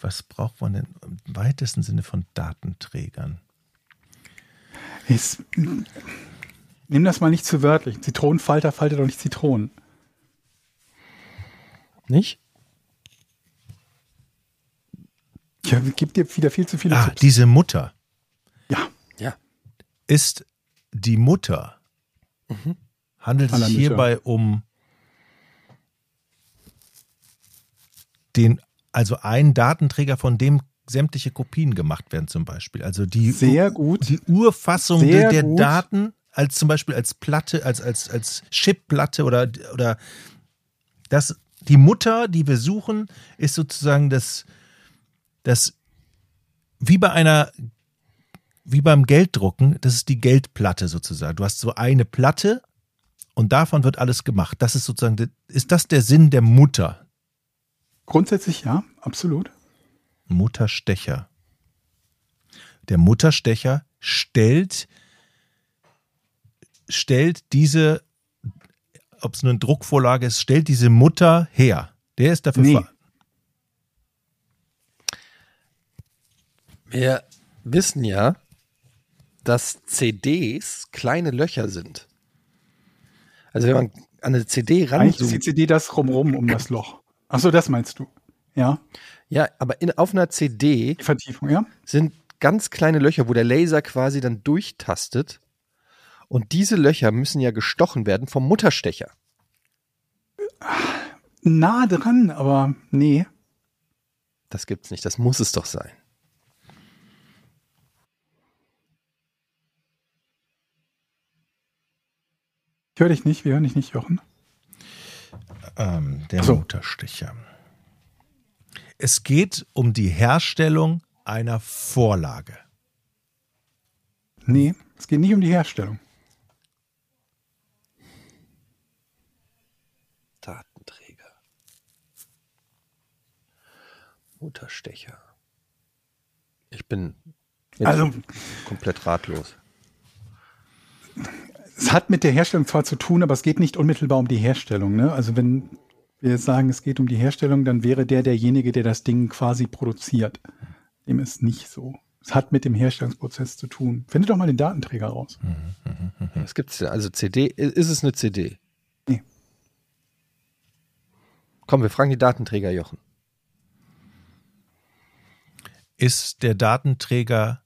was braucht man denn im weitesten Sinne von Datenträgern? Ist, nimm das mal nicht zu wörtlich. Zitronenfalter faltet doch nicht Zitronen. Nicht? Ich gebe dir wieder viel zu viele Ah, Tipps. diese Mutter ja, Ja. ist die Mutter. Handelt es sich hierbei um den, also einen Datenträger, von dem sämtliche Kopien gemacht werden, zum Beispiel. Also die, Sehr gut. die Urfassung Sehr der gut. Daten, als zum Beispiel als Platte, als, als, als Chipplatte oder, oder das, die Mutter, die wir suchen, ist sozusagen das, das wie bei einer wie beim Gelddrucken, das ist die Geldplatte sozusagen. Du hast so eine Platte und davon wird alles gemacht. Das ist sozusagen, ist das der Sinn der Mutter? Grundsätzlich ja, absolut. Mutterstecher. Der Mutterstecher stellt, stellt diese, ob es nur eine Druckvorlage ist, stellt diese Mutter her. Der ist dafür Nee. ver- Wir wissen ja, dass CDs kleine Löcher sind. Also wenn man an eine CD Eigentlich ist die ranzoomt, CD das rumrum um das Loch. Ach so, das meinst du. Ja, ja, aber in, auf einer CD die Vertiefung, ja. sind ganz kleine Löcher, wo der Laser quasi dann durchtastet. Und diese Löcher müssen ja gestochen werden vom Mutterstecher. Nah dran, aber nee. Das gibt's nicht, das muss es doch sein. Ich höre dich nicht, wir hören dich nicht, Jochen. Ähm, der so. Mutterstecher. Es geht um die Herstellung einer Vorlage. Nee, es geht nicht um die Herstellung. Datenträger. Mutterstecher. Ich bin jetzt Also, komplett ratlos. Es hat mit der Herstellung zwar zu tun, aber es geht nicht unmittelbar um die Herstellung. Ne? Also wenn wir jetzt sagen, es geht um die Herstellung, dann wäre der derjenige, der das Ding quasi produziert. Dem ist nicht so. Es hat mit dem Herstellungsprozess zu tun. Finde doch mal den Datenträger raus. Was gibt's denn? Also CD, ist es eine CD? Nee. Komm, wir fragen die Datenträger, Jochen. Ist der Datenträger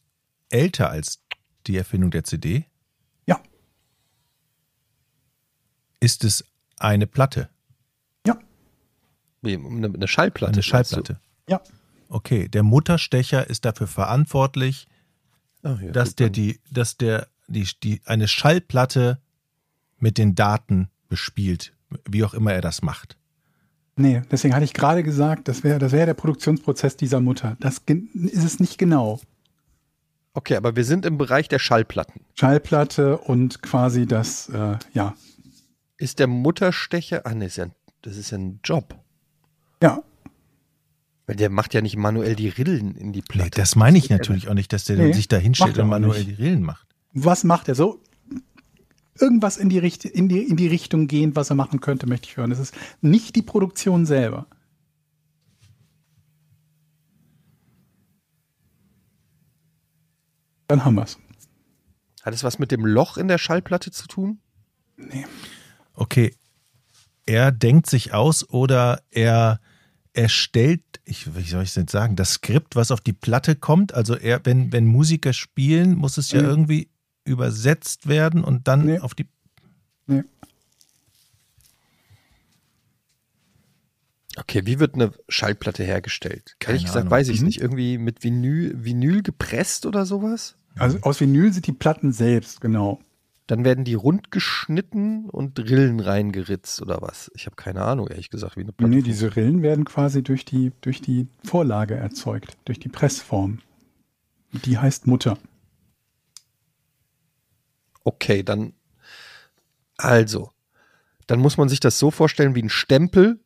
älter als die Erfindung der CD? Ja, Ist es eine Platte, ja, Wie, eine, eine Schallplatte? eine Schallplatte? ja. Okay, der Mutterstecher ist dafür verantwortlich? Ah, ja, dass der die, dass der die, die eine Schallplatte mit den Daten bespielt, wie auch immer er das macht. Nee, deswegen hatte ich gerade gesagt, das wäre das wäre der Produktionsprozess dieser Mutter. Das ist es nicht genau. Okay, aber wir sind im Bereich der Schallplatten. Schallplatte und quasi das, äh, ja, Ist der Mutterstecher, ah, nee, ist ja, ein- das ist ja ein Job. ja, Weil der macht ja nicht manuell die Rillen in die Nee, Platte. das meine ich natürlich auch nicht, dass der Nee, sich da hinstellt und manuell nicht. die Rillen macht. was macht er so? Irgendwas in die, Richt in, die, in die Richtung gehen, was er machen könnte, möchte ich hören. Es ist nicht die Produktion selber. Dann haben wir's. Hat es was mit dem Loch in der Schallplatte zu tun? Nee. Okay, er denkt sich aus oder er erstellt, ich, wie soll ich es denn sagen, das Skript, was auf die Platte kommt. Also er, wenn, wenn Musiker spielen, muss es ja Nee. irgendwie übersetzt werden und dann Nee. auf die. Nee. Okay, wie wird eine Schallplatte hergestellt? Keine Ehrlich gesagt, Ahnung. weiß ich Mhm. nicht. Irgendwie mit Vinyl, Vinyl gepresst oder sowas? Also aus Vinyl sind die Platten selbst, genau. Dann werden die rund geschnitten und Rillen reingeritzt oder was? Ich habe keine Ahnung, ehrlich gesagt, wie eine Platte. Nee, diese Rillen werden quasi durch die, durch die Vorlage erzeugt, durch die Pressform. Die heißt Mutter. Okay, dann. Also, dann muss man sich das so vorstellen wie ein Stempel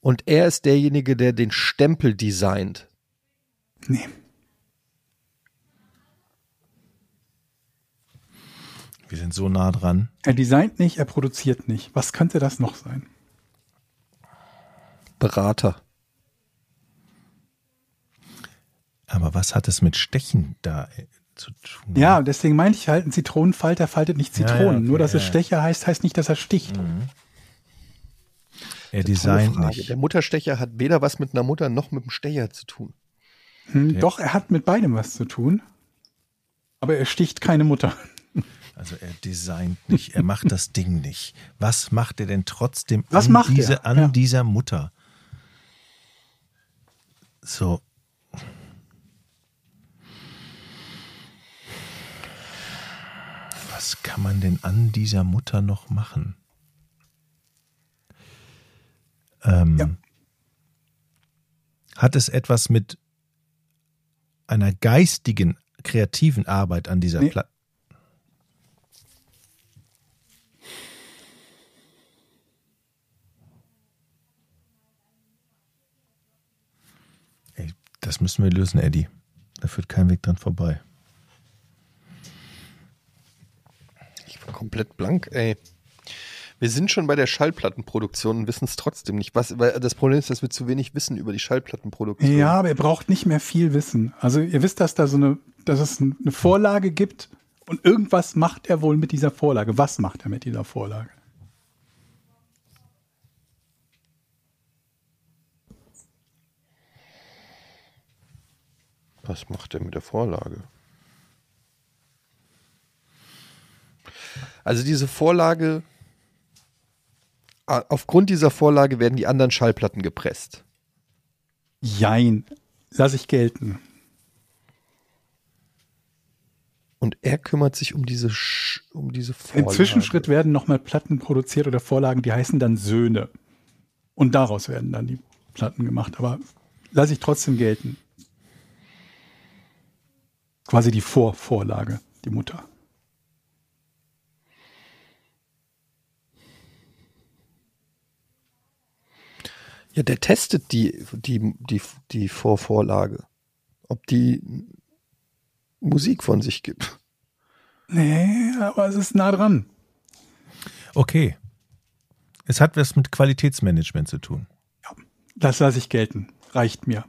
und er ist derjenige, der den Stempel designt. Nee. Wir sind so nah dran. Er designt nicht, er produziert nicht. Was könnte das noch sein? Berater. Aber was hat es mit Stechen da äh, zu tun? Ja, deswegen meinte ich halt, ein Zitronenfalter faltet nicht Ja, ja, Zitronen. okay, Nur, dass es ja, ja. Stecher heißt, heißt nicht, dass er sticht. er Tolle designt nicht. Der Mutterstecher hat weder was mit einer Mutter noch mit dem Stecher zu tun. Hm, Ja. Doch, er hat mit beidem was zu tun. Aber er sticht keine Mutter. Also er designt nicht, er macht das Ding nicht. Was macht er denn trotzdem Was an, macht er? diese, an Ja. dieser Mutter? So. Was kann man denn an dieser Mutter noch machen? Ähm, Ja. Hat es etwas mit einer geistigen, kreativen Arbeit an dieser Nee. Platte? Ey, das müssen wir lösen, Eddie. Da führt kein Weg dran vorbei. Ich war komplett blank, ey. Wir sind schon bei der Schallplattenproduktion und wissen es trotzdem nicht. Was, weil das Problem ist, dass wir zu wenig wissen über die Schallplattenproduktion. Ja, aber ihr braucht nicht mehr viel Wissen. Also ihr wisst, dass da so eine, dass es eine Vorlage gibt und irgendwas macht er wohl mit dieser Vorlage. Was macht er mit dieser Vorlage? Was macht er mit der Vorlage? Also diese Vorlage, aufgrund dieser Vorlage werden die anderen Schallplatten gepresst. Jein. Lass ich gelten. Und er kümmert sich um diese, Sch um diese Im Vorlage. Zwischenschritt werden nochmal Platten produziert oder Vorlagen, die heißen dann Söhne. Und daraus werden dann die Platten gemacht. Aber lasse ich trotzdem gelten. Quasi die Vorvorlage, die Mutter. Ja, der testet die, die, die, die Vorvorlage. Ob die Musik von sich gibt. Nee, aber es ist nah dran. Okay. Es hat was mit Qualitätsmanagement zu tun. Das lasse ich gelten. Reicht mir.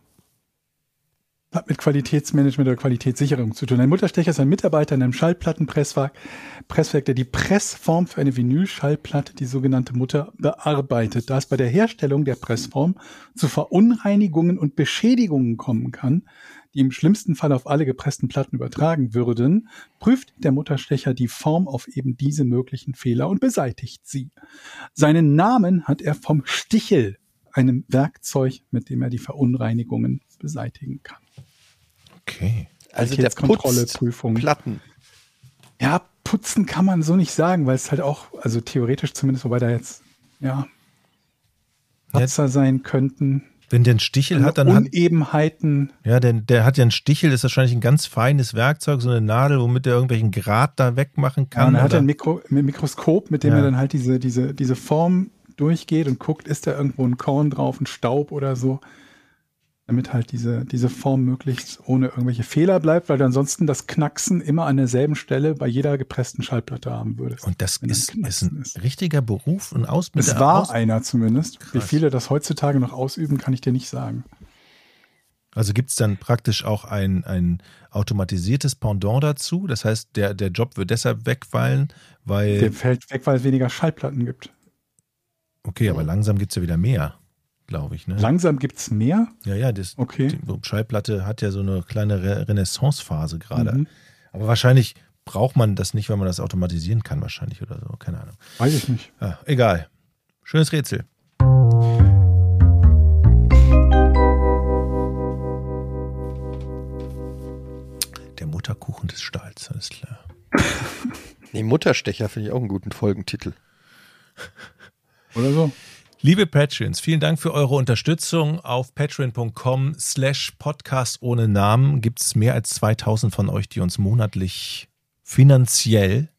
Hat mit Qualitätsmanagement oder Qualitätssicherung zu tun. Ein Mutterstecher ist ein Mitarbeiter in einem Schallplattenpresswerk, Presswerk, der die Pressform für eine Vinylschallplatte, die sogenannte Mutter, bearbeitet. Da es bei der Herstellung der Pressform zu Verunreinigungen und Beschädigungen kommen kann, die im schlimmsten Fall auf alle gepressten Platten übertragen würden, prüft der Mutterstecher die Form auf eben diese möglichen Fehler und beseitigt sie. Seinen Namen hat er vom Stichel, einem Werkzeug, mit dem er die Verunreinigungen beseitigen kann. Okay. Also der putzt Prüfung. Platten. Ja, putzen kann man so nicht sagen, weil es halt auch, also theoretisch zumindest, wobei da jetzt, ja, Patzer sein könnten. Wenn der einen Stichel hat, dann hat, Unebenheiten. ja, denn der hat ja einen Stichel, das ist wahrscheinlich ein ganz feines Werkzeug, so eine Nadel, womit er irgendwelchen Grat da wegmachen Ja, kann. und er hat ein, Mikro, ein Mikroskop, mit dem Ja. er dann halt diese, diese, diese Form durchgeht und guckt, ist da irgendwo ein Korn drauf, ein Staub oder so. Damit halt diese, diese Form möglichst ohne irgendwelche Fehler bleibt, weil du ansonsten das Knacksen immer an derselben Stelle bei jeder gepressten Schallplatte haben würdest. und das ist, ist Knacksen ein ist. richtiger Beruf und aus mit Es war aus, einer zumindest. Wie Krass. viele das heutzutage noch ausüben, kann ich dir nicht sagen. Also gibt es dann praktisch auch ein, ein automatisiertes Pendant dazu. Das heißt, der, der Job wird deshalb wegfallen, weil. Der fällt weg, weil es weniger Schallplatten gibt. okay, aber langsam gibt es ja wieder mehr, glaube ich. Ne? Langsam gibt es mehr. ja, ja, das, Okay. die Schallplatte hat ja so eine kleine Re Renaissance-Phase gerade. Mhm. Aber wahrscheinlich braucht man das nicht, weil man das automatisieren kann, wahrscheinlich oder so. Keine Ahnung. Weiß ich nicht. Ja, egal. Schönes Rätsel. Der Mutterkuchen des Stahls, alles klar. Nee, Mutterstecher finde ich auch einen guten Folgentitel. Oder so. Liebe Patreons, vielen Dank für eure Unterstützung. Auf patreon.com slash podcast ohne Namen gibt es mehr als 2000 von euch, die uns monatlich finanziell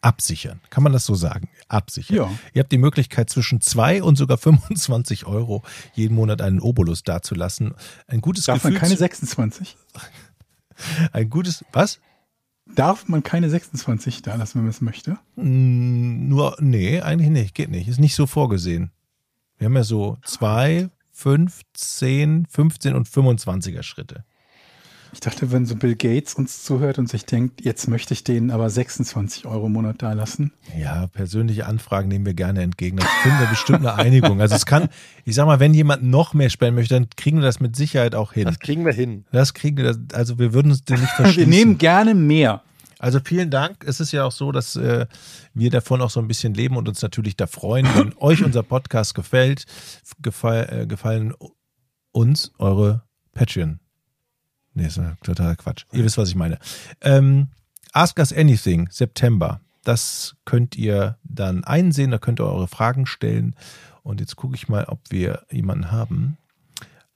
absichern. Kann man das so sagen? Absichern. Ja. Ihr habt die Möglichkeit, zwischen 2 und sogar 25 Euro jeden Monat einen Obolus dazulassen. Ein gutes Darf Gefühl. man keine zu- 26? ein gutes, was? Darf man keine 26 da lassen, wenn man es möchte? Mm, Nur, nee, eigentlich nicht. Geht nicht. Ist nicht so vorgesehen. Wir haben ja so zwei, fünf, zehn, 15 und 25er Schritte. Ich dachte, wenn so Bill Gates uns zuhört und sich denkt, jetzt möchte ich denen aber 26 Euro im Monat da lassen. Ja, persönliche Anfragen nehmen wir gerne entgegen. Da finden wir bestimmt eine Einigung. Also es kann, ich sag mal, wenn jemand noch mehr spenden möchte, dann kriegen wir das mit Sicherheit auch hin. Das kriegen wir hin. Das kriegen wir, also wir würden uns den nicht Wir verschließen. nehmen gerne mehr. Also vielen Dank. Es ist ja auch so, dass äh, wir davon auch so ein bisschen leben und uns natürlich da freuen, wenn euch unser Podcast gefällt. Gefall, äh, gefallen uns eure Patreon. Nee, ist ja totaler Quatsch. Ihr wisst, was ich meine. Ähm, Ask Us Anything, September. Das könnt ihr dann einsehen, da könnt ihr eure Fragen stellen. Und jetzt gucke ich mal, ob wir jemanden haben.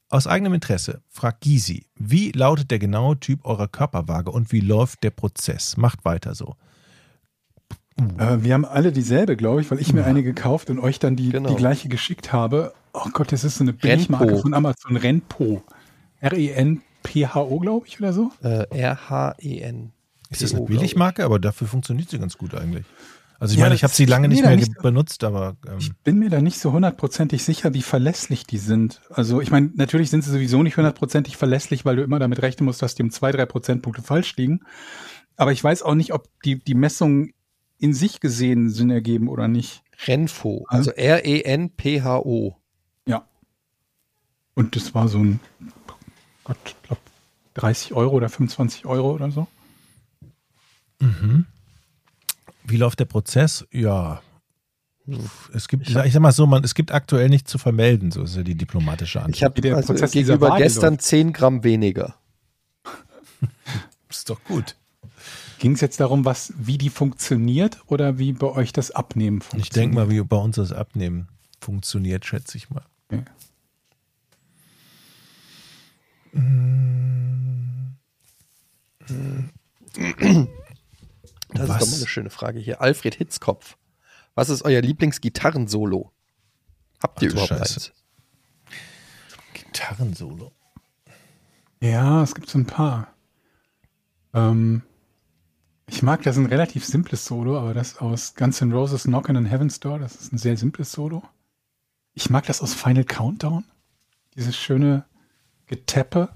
Aus eigenem Interesse fragt Gysi, wie lautet der genaue Typ eurer Körperwaage und wie läuft der Prozess? Macht weiter so. Äh, wir haben alle dieselbe, glaube ich, weil ich mir eine gekauft und euch dann die, Genau. die gleiche geschickt habe. Oh Gott, das ist so eine Billigmarke Renpo. von Amazon. Renpo. R-E-N-P-H-O, glaube ich, oder so. Äh, R-H-E-N. Ist das eine. Billigmarke? Aber dafür funktioniert sie ganz gut eigentlich. Also ich Ja, meine, ich habe sie lange ich nicht mehr nicht- benutzt, aber ähm, Ich bin mir da nicht so hundertprozentig sicher, wie verlässlich die sind. Also ich meine, natürlich sind sie sowieso nicht hundertprozentig verlässlich, weil du immer damit rechnen musst, dass die um zwei, drei Prozentpunkte falsch liegen. Aber ich weiß auch nicht, ob die, die Messungen in sich gesehen Sinn ergeben oder nicht. Renfo, also R-E-N-P-H-O. Ja. Und das war so ein, Gott, ich glaube, 30 Euro oder 25 Euro oder so. wie läuft der Prozess? Ja. Es gibt, ich sag mal so, man, es gibt aktuell nichts zu vermelden, so ist ja die diplomatische Antwort. Ich habe also Prozess gegenüber gestern läuft. 10 Gramm weniger. ist doch gut. Ging es jetzt darum, was, wie die funktioniert oder wie bei euch das Abnehmen Ich funktioniert? denke mal, wie bei uns das Abnehmen funktioniert, schätze ich mal. Okay. Das Was? ist doch mal eine schöne Frage hier. Alfred Hitzkopf. Was ist euer Lieblingsgitarrensolo? Habt ihr Ach überhaupt Scheiße. eins? Gitarrensolo. Ja, es gibt so ein paar. Ähm, ich mag das ein relativ simples Solo, aber das aus Guns N' Roses Knockin' on Heaven's Door, das ist ein sehr simples Solo. Ich mag das aus Final Countdown. Dieses schöne Getappe.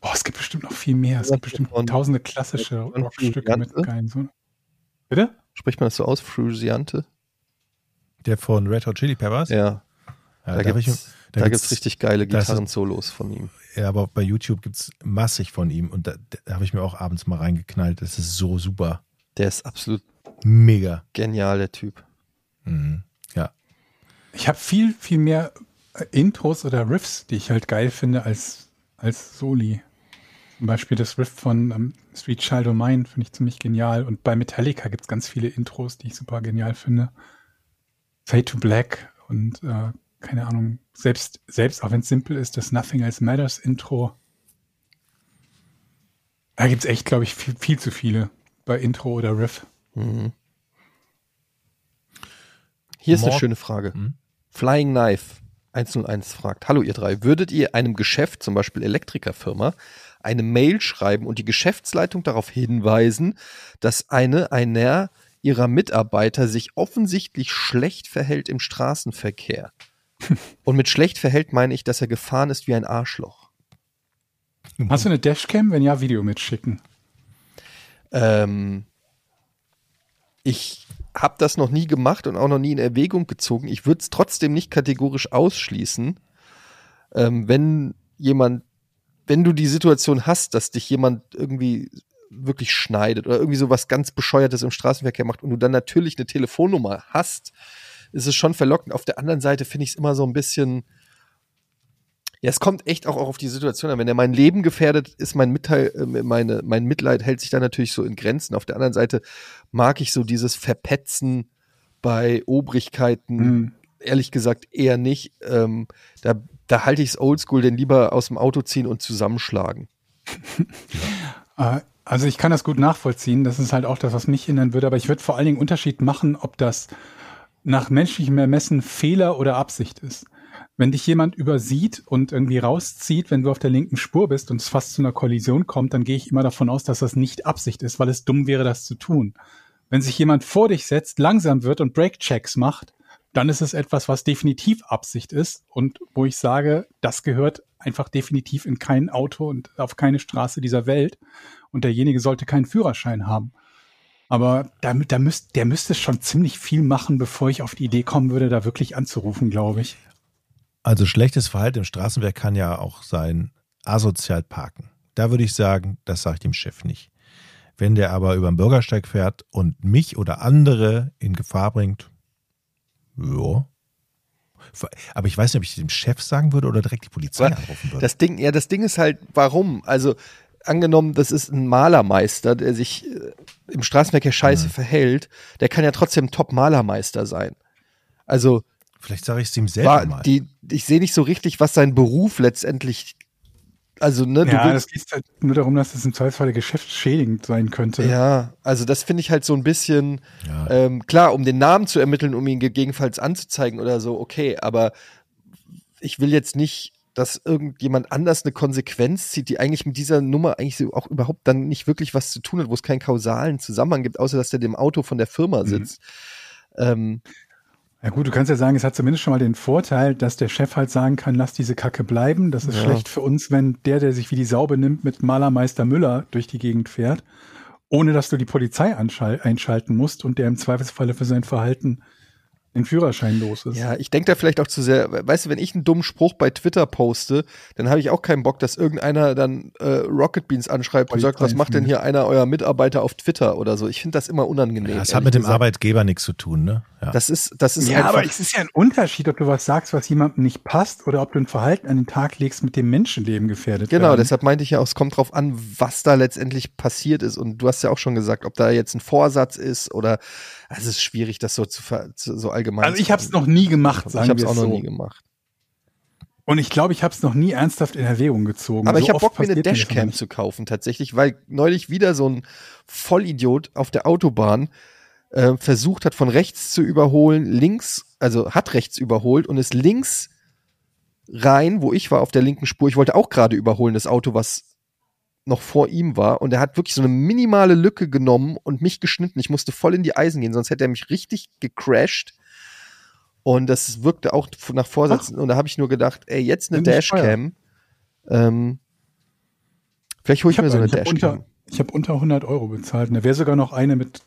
Boah, es gibt bestimmt noch viel mehr. Es gibt bestimmt tausende klassische Rockstücke mit geilen Solo. Bitte? Spricht man das so aus? Frusiante? Der von Red Hot Chili Peppers? Ja, Ja, da, da gibt's- gibt's richtig geile Gitarrensolos von ihm. Ja, aber bei YouTube gibt es massig von ihm und da, da habe ich mir auch abends mal reingeknallt. Das ist so super. Der ist absolut Mega. genial, der Typ. Mhm. Ja. Ich habe viel, viel mehr Intros oder Riffs, die ich halt geil finde, als, als Soli. Zum Beispiel das Riff von ähm, Sweet Child O' Mine finde ich ziemlich genial. Und bei Metallica gibt es ganz viele Intros, die ich super genial finde. Fade to Black und äh, keine Ahnung, selbst, selbst auch wenn es simpel ist, das Nothing Else Matters Intro. Da gibt es echt, glaube ich, viel, viel zu viele bei Intro oder Riff. Mhm. Hier ist eine Mord- schöne Frage. Hm? Flying Knife 101 fragt, hallo ihr drei, würdet ihr einem Geschäft, zum Beispiel Elektrikerfirma, eine Mail schreiben und die Geschäftsleitung darauf hinweisen, dass eine, einer ihrer Mitarbeiter sich offensichtlich schlecht verhält im Straßenverkehr? und mit schlecht verhält meine ich, dass er gefahren ist wie ein Arschloch. Hast du eine Dashcam? Wenn ja, Video mitschicken. Ähm, ich habe das noch nie gemacht und auch noch nie in Erwägung gezogen. Ich würde es trotzdem nicht kategorisch ausschließen, ähm, wenn jemand, wenn du die Situation hast, dass dich jemand irgendwie wirklich schneidet oder irgendwie so was ganz Bescheuertes im Straßenverkehr macht und du dann natürlich eine Telefonnummer hast, ist es schon verlockend. Auf der anderen Seite finde ich es immer so ein bisschen, ja, es kommt echt auch auf die Situation an. Wenn er mein Leben gefährdet, ist mein Mitteil, äh, meine, mein Mitleid hält sich da natürlich so in Grenzen. Auf der anderen Seite mag ich so dieses Verpetzen bei Obrigkeiten, Hm. ehrlich gesagt eher nicht. Ähm, da, da halte ich es oldschool, denn lieber aus dem Auto ziehen und zusammenschlagen. Äh, Also ich kann das gut nachvollziehen. Das ist halt auch das, was mich hindern würde. Aber ich würde vor allen Dingen Unterschied machen, ob das nach menschlichem Ermessen Fehler oder Absicht ist. Wenn dich jemand übersieht und irgendwie rauszieht, wenn du auf der linken Spur bist und es fast zu einer Kollision kommt, dann gehe ich immer davon aus, dass das nicht Absicht ist, weil es dumm wäre, das zu tun. Wenn sich jemand vor dich setzt, langsam wird und Brake-Checks macht, dann ist es etwas, was definitiv Absicht ist und wo ich sage, das gehört einfach definitiv in kein Auto und auf keine Straße dieser Welt und derjenige sollte keinen Führerschein haben. Aber da, da müsst, der müsste schon ziemlich viel machen, bevor ich auf die Idee kommen würde, da wirklich anzurufen, glaube ich. Also schlechtes Verhalten im Straßenverkehr kann ja auch sein, asozial parken. Da würde ich sagen, das sage ich dem Chef nicht. Wenn der aber über den Bürgersteig fährt und mich oder andere in Gefahr bringt, ja. Aber ich weiß nicht, ob ich dem Chef sagen würde oder direkt die Polizei Aber anrufen würde. Das Ding, ja, das Ding ist halt, warum? Also, angenommen, das ist ein Malermeister, der sich äh, im Straßenverkehr scheiße selber der kann ja trotzdem Top-Malermeister sein. Also, Vielleicht sage ich es ihm selber war mal. die, ich sehe nicht so richtig, was sein Beruf letztendlich, also, ne, du Ja, willst, das geht halt nur darum, dass es im Zweifelsfall geschäftsschädigend sein könnte. ja, also das finde ich halt so ein bisschen, ja. ähm, klar, um den Namen zu ermitteln, um ihn gegebenenfalls anzuzeigen oder so, okay, aber ich will jetzt nicht dass irgendjemand anders eine Konsequenz zieht, die eigentlich mit dieser Nummer eigentlich so auch überhaupt dann nicht wirklich was zu tun hat, wo es keinen kausalen Zusammenhang gibt, außer dass der dem Auto von der Firma Mhm. sitzt. Ähm, Ja gut, du kannst ja sagen, es hat zumindest schon mal den Vorteil, dass der Chef halt sagen kann, lass diese Kacke bleiben. Das ist Ja. schlecht für uns, wenn der, der sich wie die Sau benimmt, mit Malermeister Müller durch die Gegend fährt, ohne dass du die Polizei einschalten musst und der im Zweifelsfalle für sein Verhalten den Führerschein los ist. Ja, ich denke da vielleicht auch zu sehr, weißt du, wenn ich einen dummen Spruch bei Twitter poste, dann habe ich auch keinen Bock, dass irgendeiner dann äh, Rocket Beans anschreibt und sagt, was macht denn hier einer eurer Mitarbeiter auf Twitter oder so. Ich finde das immer unangenehm. Ja, das hat mit dem gesagt. Arbeitgeber nichts zu tun, ne? Ja. Das ist, das ist Ja, einfach, aber es ist ja ein Unterschied, ob du was sagst, was jemandem nicht passt, oder ob du ein Verhalten an den Tag legst, mit dem Menschenleben gefährdet Genau, werden. deshalb meinte ich ja auch, es kommt drauf an, was da letztendlich passiert ist. Und du hast ja auch schon gesagt, ob da jetzt ein Vorsatz ist oder es ist schwierig, das so zu, zu so allgemein Also ich habe es sagen. noch nie gemacht, Ich sagen habe es auch noch so. nie gemacht. Und ich glaube, ich habe es noch nie ernsthaft in Erwägung gezogen. Aber So ich habe Bock, mir eine Dashcam zu kaufen, tatsächlich, weil neulich wieder so ein Vollidiot auf der Autobahn äh, versucht hat, von rechts zu überholen, links, also hat rechts überholt und ist links rein, wo ich war, auf der linken Spur. Ich wollte auch gerade überholen, das Auto, was noch vor ihm war. Und er hat wirklich so eine minimale Lücke genommen und mich geschnitten. Ich musste voll in die Eisen gehen, sonst hätte er mich richtig gecrashed. Und das wirkte auch nach Vorsätzen. Und da habe ich nur gedacht, ey, jetzt eine. Dashcam. Ähm, vielleicht hole ich, Ich mir so habe eine hab Dashcam. unter, ich hab unter 100 Euro bezahlt. Und da wäre sogar noch eine mit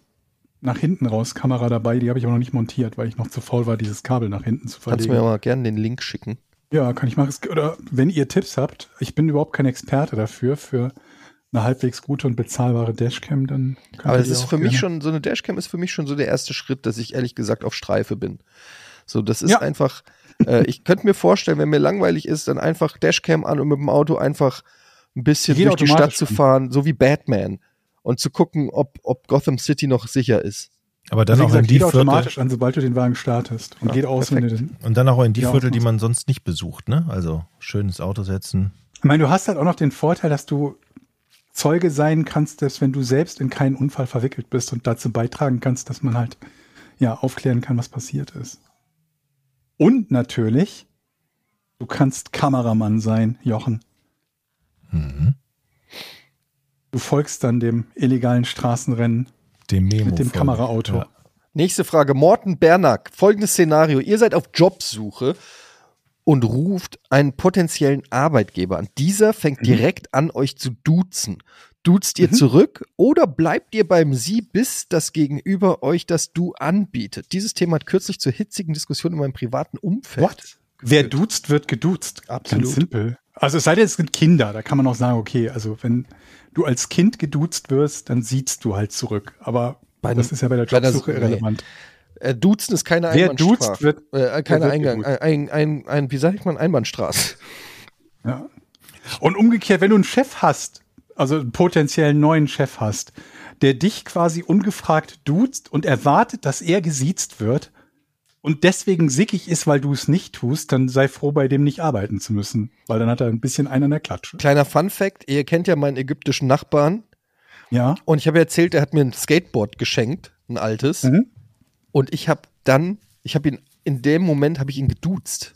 nach hinten raus Kamera dabei. Die habe ich aber noch nicht montiert, weil ich noch zu faul war, dieses Kabel nach hinten zu Kannst du verlegen. mir mal gerne den Link schicken. Ja, kann ich machen. Oder wenn ihr Tipps habt, ich bin überhaupt kein Experte dafür, für eine halbwegs gute und bezahlbare Dashcam, dann Aber das die ist für mich schon, so eine Dashcam ist für mich schon so der erste Schritt, dass ich ehrlich gesagt auf Streife bin. So, das ist Ja. einfach, äh, ich könnte mir vorstellen, wenn mir langweilig ist, dann einfach Dashcam an und mit dem Auto einfach ein bisschen Geht durch die Stadt zu an. fahren, so wie Batman. Und zu gucken, ob, ob Gotham City noch sicher ist. Aber dann auch in gesagt, die geht Viertel automatisch an, sobald du den Wagen startest. Und Ja, geht aus, wenn du den. und dann auch in die Ja, Viertel, die man sonst nicht besucht, ne? Also schön ins Auto setzen. Ich meine, du hast halt auch noch den Vorteil, dass du Zeuge sein kannst, dass wenn du selbst in keinen Unfall verwickelt bist und dazu beitragen kannst, dass man halt ja aufklären kann, was passiert ist. Und natürlich, du kannst Kameramann sein, Jochen. Mhm. Du folgst dann dem illegalen Straßenrennen Dem Memo. mit dem. Kameraauto. Ja. Nächste Frage. Morten Bernack. Folgendes Szenario. Ihr seid auf Jobsuche und ruft einen potenziellen Arbeitgeber an. Dieser fängt Mhm. direkt an, euch zu duzen. Duzt ihr Mhm. zurück oder bleibt ihr beim Sie, bis das Gegenüber euch das Du anbietet? Dieses Thema hat kürzlich zur hitzigen Diskussion in meinem privaten Umfeld. What? Wer duzt, wird geduzt. Absolut. Ganz simpel. Also es sei denn, es sind Kinder, da kann man auch sagen, okay, also wenn du als Kind geduzt wirst, dann siehst du halt zurück. Aber Bei das ist ja bei der bei der- Jobsuche nee. Äh, Duzen ist keine Wer Einbahnstraße. duzt, wird- äh, keine wird Eingang, ein, ein, ein, wie sag ich mal, Einbahnstraße. Ja. Und umgekehrt, wenn du einen Chef hast, also einen potenziellen neuen Chef hast, der dich quasi ungefragt duzt und erwartet, dass er gesiezt wird und deswegen sickig ist, weil du es nicht tust, dann sei froh, bei dem nicht arbeiten zu müssen, weil dann hat er ein bisschen einen an der Klatsche. Kleiner Fun Fact, ihr kennt ja meinen ägyptischen Nachbarn Ja. und ich habe erzählt, er hat mir ein Skateboard geschenkt, ein altes. Mhm. Und ich habe dann, ich habe ihn, in dem Moment habe ich ihn geduzt.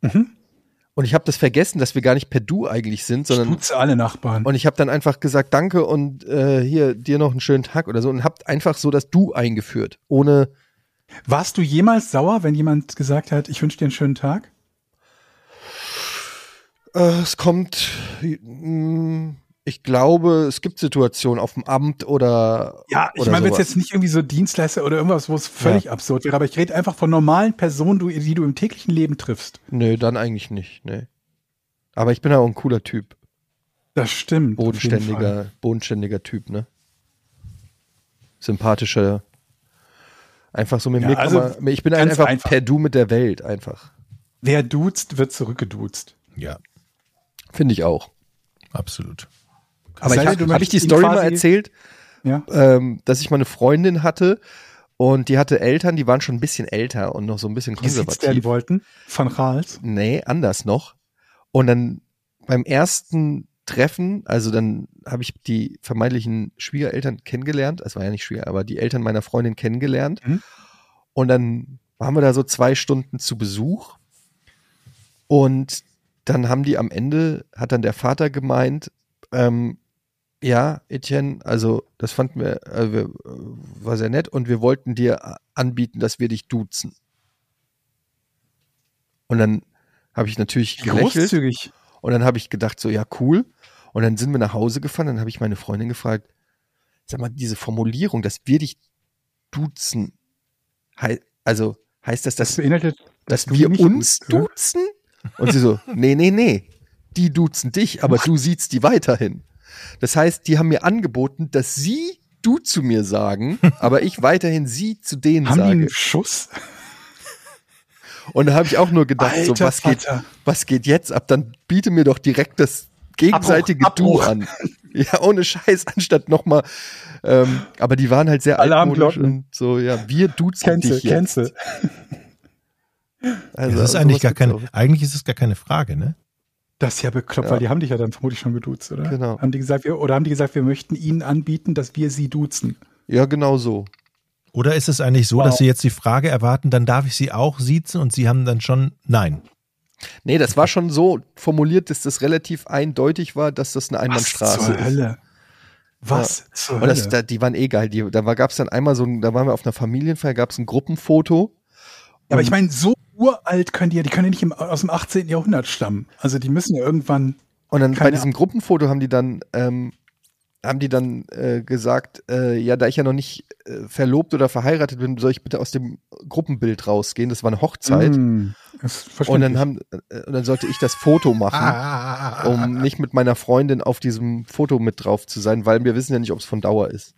Mhm. Und ich habe das vergessen, dass wir gar nicht per Du eigentlich sind, sondern Duze alle Nachbarn. und ich habe dann einfach gesagt, danke und äh, hier dir noch einen schönen Tag oder so und habe einfach so das Du eingeführt, ohne Warst du jemals sauer, wenn jemand gesagt hat, ich wünsche dir einen schönen Tag? Äh, es kommt, mh, ich glaube, es gibt Situationen auf dem Amt oder. Ja, ich meine, wenn es jetzt nicht irgendwie so Dienstleister oder irgendwas, wo es völlig absurd wäre, aber ich rede einfach von normalen Personen, die du im täglichen Leben triffst. Nö, dann eigentlich nicht, nee. Aber ich bin ja auch ein cooler Typ. Das stimmt. Bodenständiger, bodenständiger Typ, ne? Sympathischer. Einfach so mit Ja, mir also man, ich bin einfach, einfach. per Du mit der Welt, einfach. Wer duzt, wird zurückgeduzt. Ja, Finde ich auch. absolut. Aber ich denn, habe hab ich die Story mal erzählt, Ja. ähm, dass ich mal eine Freundin hatte und die hatte Eltern, die waren schon ein bisschen älter und noch so ein bisschen Gesiezt werden konservativ. wollten. Van Raals. Nee, anders noch. Und dann beim ersten Treffen, also dann habe ich die vermeintlichen Schwiegereltern kennengelernt. Es war ja nicht Schwieger, aber die Eltern meiner Freundin kennengelernt. Mhm. Und dann waren wir da so zwei Stunden zu Besuch. Und dann haben die am Ende, hat dann der Vater gemeint, ähm, ja, Etienne, also das fanden wir, äh, wir, äh, war sehr nett und wir wollten dir anbieten, dass wir dich duzen. Und dann habe ich natürlich gelächelt Großzügig. und dann habe ich gedacht, so ja, cool. Und dann sind wir nach Hause gefahren, dann habe ich meine Freundin gefragt, sag mal, diese Formulierung, dass wir dich duzen, hei also heißt das, Das dass, beinhaltet, dass du wir uns duzt, duzen? Und sie so, nee, nee, nee, die duzen dich, aber du siehst die weiterhin. Das heißt, die haben mir angeboten, dass sie du zu mir sagen, aber ich weiterhin sie zu denen Haben die sage. einen Schuss? Und da habe ich auch nur gedacht, so Alter was geht, was geht jetzt ab? Dann biete mir doch direkt das gegenseitige Abbruch, Du an. Ja, ohne Scheiß, anstatt nochmal. Ähm, aber die waren halt sehr altmodisch Alarmglocken. und so, ja, wir duzen Cancel, dich jetzt. cancel. Also, das ist eigentlich gar keine, eigentlich ist es gar keine Frage, ne? Das ist ja bekloppt, Ja. weil die haben dich ja dann vermutlich schon geduzt, oder? Genau. Haben die gesagt, wir, oder haben die gesagt, wir möchten ihnen anbieten, dass wir sie duzen? Ja, genau so. Oder ist es eigentlich so, Wow. dass Sie jetzt die Frage erwarten, dann darf ich Sie auch siezen und Sie haben dann schon Nein. Nee, das war schon so formuliert, dass das relativ eindeutig war, dass das eine Einbahnstraße Was zur ist. Hölle? Was zur Und Hölle? das, da, die waren eh geil. Die, da gab es dann einmal so ein, da waren wir auf einer Familienfeier, gab es ein Gruppenfoto. Ja, aber Und- ich meine, so uralt können die ja, die können ja nicht im, aus dem 18. Jahrhundert stammen. Also die müssen ja irgendwann. Und dann bei diesem Gruppenfoto haben die dann, ähm, haben die dann äh, gesagt, äh, ja, da ich ja noch nicht äh, verlobt oder verheiratet bin, soll ich bitte aus dem Gruppenbild rausgehen. Das war eine Hochzeit. Mm, Und dann haben, äh, und dann sollte ich das Foto machen, Ah. um nicht mit meiner Freundin auf diesem Foto mit drauf zu sein, weil wir wissen ja nicht, ob es von Dauer ist.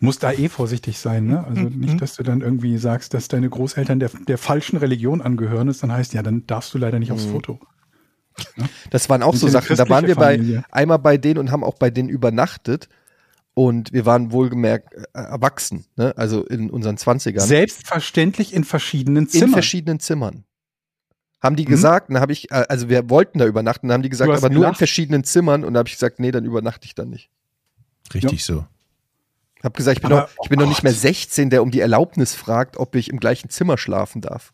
Muss da eh vorsichtig sein, ne? Also Mhm. nicht, dass du dann irgendwie sagst, dass deine Großeltern der, der falschen Religion angehören ist, dann heißt ja, dann darfst du leider nicht aufs Mhm. Foto. Das waren auch Sind so ja Sachen. Da waren wir bei einmal bei denen und haben auch bei denen übernachtet. Und wir waren wohlgemerkt äh, erwachsen, ne? also in unseren Zwanzigern. Selbstverständlich in verschiedenen in Zimmern. verschiedenen Zimmern. Haben die Mhm. gesagt, dann habe ich, äh, also wir wollten da übernachten, dann haben die gesagt, aber nur in gelacht. verschiedenen Zimmern und da habe ich gesagt, nee, dann übernachte ich dann nicht. Richtig so. Hab gesagt, ich bin, Aber, noch, ich bin oh noch nicht mehr Gott. 16, der um die Erlaubnis fragt, ob ich im gleichen Zimmer schlafen darf.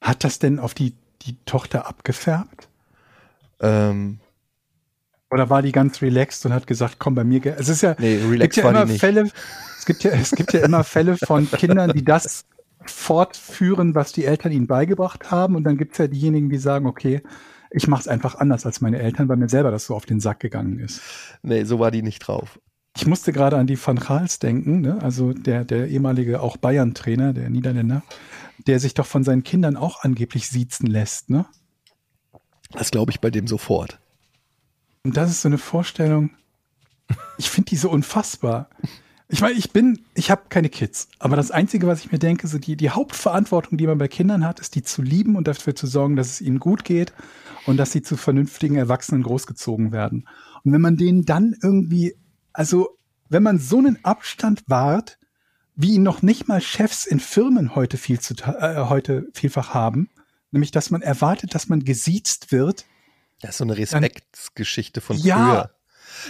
Hat das denn auf die, die Tochter abgefärbt? Ähm, Oder war die ganz relaxed und hat gesagt, komm bei mir. Es ist ja, nee, es gibt ja immer. Fälle, es gibt ja, es gibt ja immer Fälle von Kindern, die das fortführen, was die Eltern ihnen beigebracht haben. Und dann gibt es ja diejenigen, die sagen, okay, ich mache es einfach anders als meine Eltern, weil mir selber das so auf den Sack gegangen ist. Nee, so war die nicht drauf. Ich musste gerade an die Van Gaals denken, ne? also der, der ehemalige auch Bayern-Trainer, der Niederländer, der sich doch von seinen Kindern auch angeblich siezen lässt. Ne? Das glaube ich bei dem sofort. Und das ist so eine Vorstellung, ich finde die so unfassbar. Ich meine, ich bin, ich habe keine Kids, aber das Einzige, was ich mir denke, so die, die Hauptverantwortung, die man bei Kindern hat, ist die zu lieben und dafür zu sorgen, dass es ihnen gut geht und dass sie zu vernünftigen Erwachsenen großgezogen werden. Und wenn man denen dann irgendwie, also wenn man so einen Abstand wahrt, wie ihn noch nicht mal Chefs in Firmen heute viel zu, äh, heute vielfach haben, nämlich dass man erwartet, dass man gesiezt wird, Das ist so eine Respektsgeschichte von Ja. früher.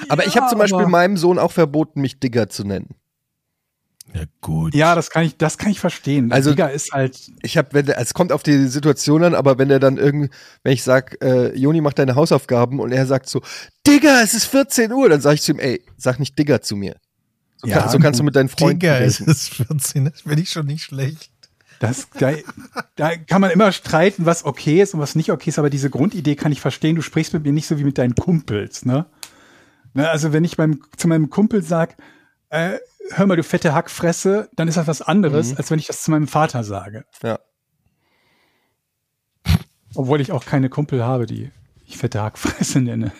Aber ich Ja, habe zum Beispiel meinem Sohn auch verboten, mich Digger zu nennen. Ja, gut. Ja, das kann ich, das kann ich verstehen. Also- Digga ist halt, Ich habe, wenn der, es kommt auf die Situation an, aber wenn er dann irgendwie, wenn ich sag, äh, Joni macht deine Hausaufgaben und er sagt so, Digga, es ist 14 Uhr, dann sage ich zu ihm, ey, sag nicht Digger zu mir. So, Ja, kann, so kannst du mit deinen Freunden Digga, es reden. ist 14, das finde ich schon nicht schlecht. das, da, da kann man immer streiten, was okay ist und was nicht okay ist, aber diese Grundidee kann ich verstehen. Du sprichst mit mir nicht so wie mit deinen Kumpels, ne? ne also wenn ich meinem, zu meinem Kumpel sag, äh, hör mal, du fette Hackfresse, dann ist das was anderes, Mhm. als wenn ich das zu meinem Vater sage. Ja. Obwohl ich auch keine Kumpel habe, die ich fette Hackfresse nenne.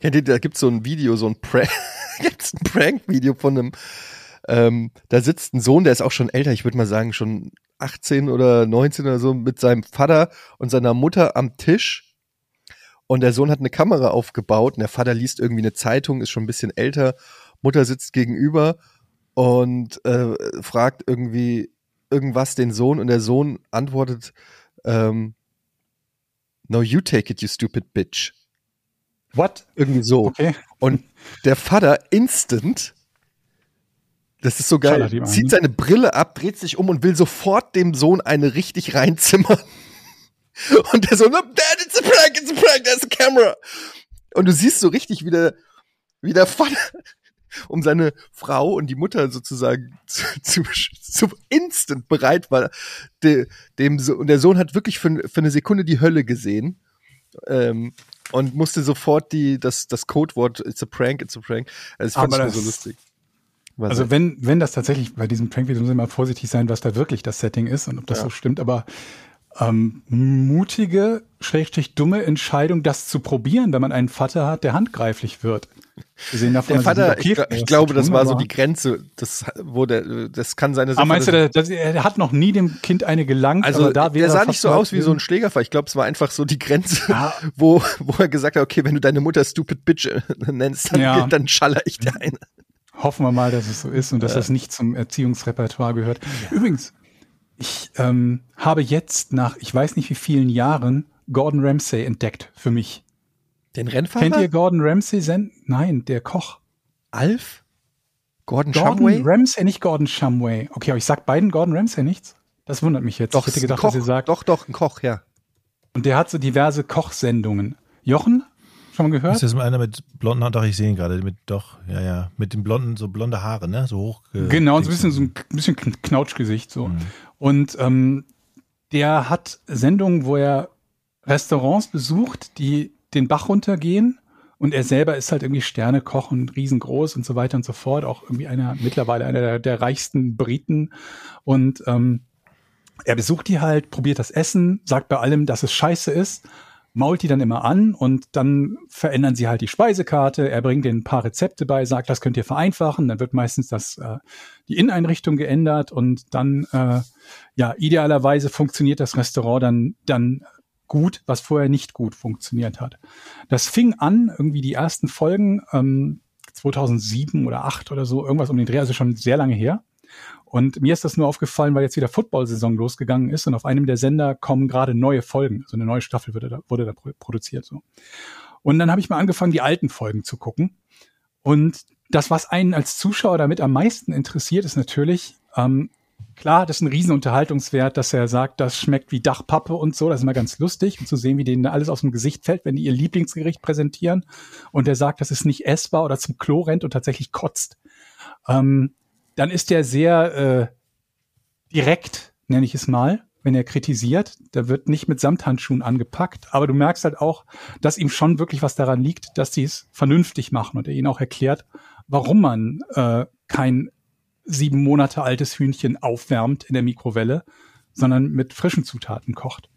Kennt ihr, da gibt's so ein Video, so ein Prank, gibt's ein Prank-Video von einem, ähm, da sitzt ein Sohn, der ist auch schon älter, ich würde mal sagen schon 18 oder 19 oder so, mit seinem Vater und seiner Mutter am Tisch. Und der Sohn hat eine Kamera aufgebaut und der Vater liest irgendwie eine Zeitung, ist schon ein bisschen älter. Mutter sitzt gegenüber und äh, fragt irgendwie irgendwas den Sohn und der Sohn antwortet, ähm, No, you take it, you stupid bitch. What? Irgendwie so. Okay. Und der Vater instant, das ist so geil, zieht ne? seine Brille ab, dreht sich um und will sofort dem Sohn eine richtig reinzimmern. Und der so, no, Dad, it's a prank, it's a prank, there's a camera. Und du siehst so richtig, wie der, wie der Vater um seine Frau und die Mutter sozusagen zu, zu, zu instant bereit war. De, dem so, und der Sohn hat wirklich für, für eine Sekunde die Hölle gesehen. Ähm, und musste sofort die, das, das Codewort It's a prank, it's a prank. Also das fand Aber ich so lustig. War Also wenn, wenn das tatsächlich bei diesem Prank, wir müssen immer vorsichtig sein, was da wirklich das Setting ist und ob das Ja. so stimmt, aber ähm, mutige, schrägstrich dumme Entscheidung, das zu probieren, wenn man einen Vater hat, der handgreiflich wird. Wir sehen davon, der Vater, okay ich, ich glaube, das war so aber- die Grenze. Das, wo der, das kann seine Ah, meinst du, der, das, er hat noch nie dem Kind eine gelangt, Also, aber da der sah nicht so aus wie so ein. Schlägerfall. Ich glaube, es war einfach so die Grenze, Ja. wo, wo er gesagt hat, okay, wenn du deine Mutter Stupid Bitch äh, nennst, dann, Ja. dann schaller ich dir eine. Hoffen wir mal, dass es so ist und dass das nicht zum Erziehungsrepertoire gehört. Übrigens, ich ähm, habe jetzt nach, ich weiß nicht wie vielen Jahren, Gordon Ramsay entdeckt für mich. Den Rennfahrer? Kennt ihr Gordon Ramsay? Sen Nein, der Koch. Alf? Gordon, Gordon Shumway? Ramsay, nicht Gordon Shumway. Okay, aber ich sag beiden Gordon Ramsay nichts. Das wundert mich jetzt. Doch, ich hätte gedacht, dass ihr sagt. Doch, doch, ein Koch, ja. Und der hat so diverse Kochsendungen. Jochen? Schon mal gehört? Ist das einer mit blonden Haaren? Doch, ich sehe ihn gerade. Mit, doch, ja, ja. Mit den blonden, so blonde Haare, ne? So hoch. Genau, so ein bisschen, so ein bisschen Kn- Knautschgesicht so. Und ähm, der hat Sendungen, wo er Restaurants besucht, die den Bach runtergehen. Und er selber ist halt irgendwie Sternekoch und riesengroß und so weiter und so fort. Auch irgendwie einer, mittlerweile einer der, der reichsten Briten. Und ähm, er besucht die halt, probiert das Essen, sagt bei allem, dass es scheiße ist, mault die dann immer an und dann verändern sie halt die Speisekarte. Er bringt denen ein paar Rezepte bei, sagt, das könnt ihr vereinfachen. Dann wird meistens das, äh, die Inneneinrichtung geändert und dann, äh, ja, idealerweise funktioniert das Restaurant dann, dann gut, was vorher nicht gut funktioniert hat. Das fing an, irgendwie die ersten Folgen, ähm, 2007 oder 8 oder so, irgendwas um den Dreh, also schon sehr lange her. Und mir ist das nur aufgefallen, weil jetzt wieder Football-Saison losgegangen ist und auf einem der Sender kommen gerade neue Folgen. So eine neue Staffel wurde da, wurde da pro- produziert. So. Und dann habe ich mal angefangen, die alten Folgen zu gucken. Und das, was einen als Zuschauer damit am meisten interessiert, ist natürlich, ähm, klar, das ist ein Riesenunterhaltungswert, dass er sagt, das schmeckt wie Dachpappe und so. Das ist immer ganz lustig und zu sehen, wie denen alles aus dem Gesicht fällt, wenn die ihr Lieblingsgericht präsentieren. Und der sagt, das ist nicht essbar oder zum Klo rennt und tatsächlich kotzt. Ähm, dann ist der sehr äh, direkt, nenne ich es mal, wenn er kritisiert. Da wird nicht mit Samthandschuhen angepackt, aber du merkst halt auch, dass ihm schon wirklich was daran liegt, dass sie es vernünftig machen und er ihnen auch erklärt, warum man äh, kein sieben Monate altes Hühnchen aufwärmt in der Mikrowelle, sondern mit frischen Zutaten kocht.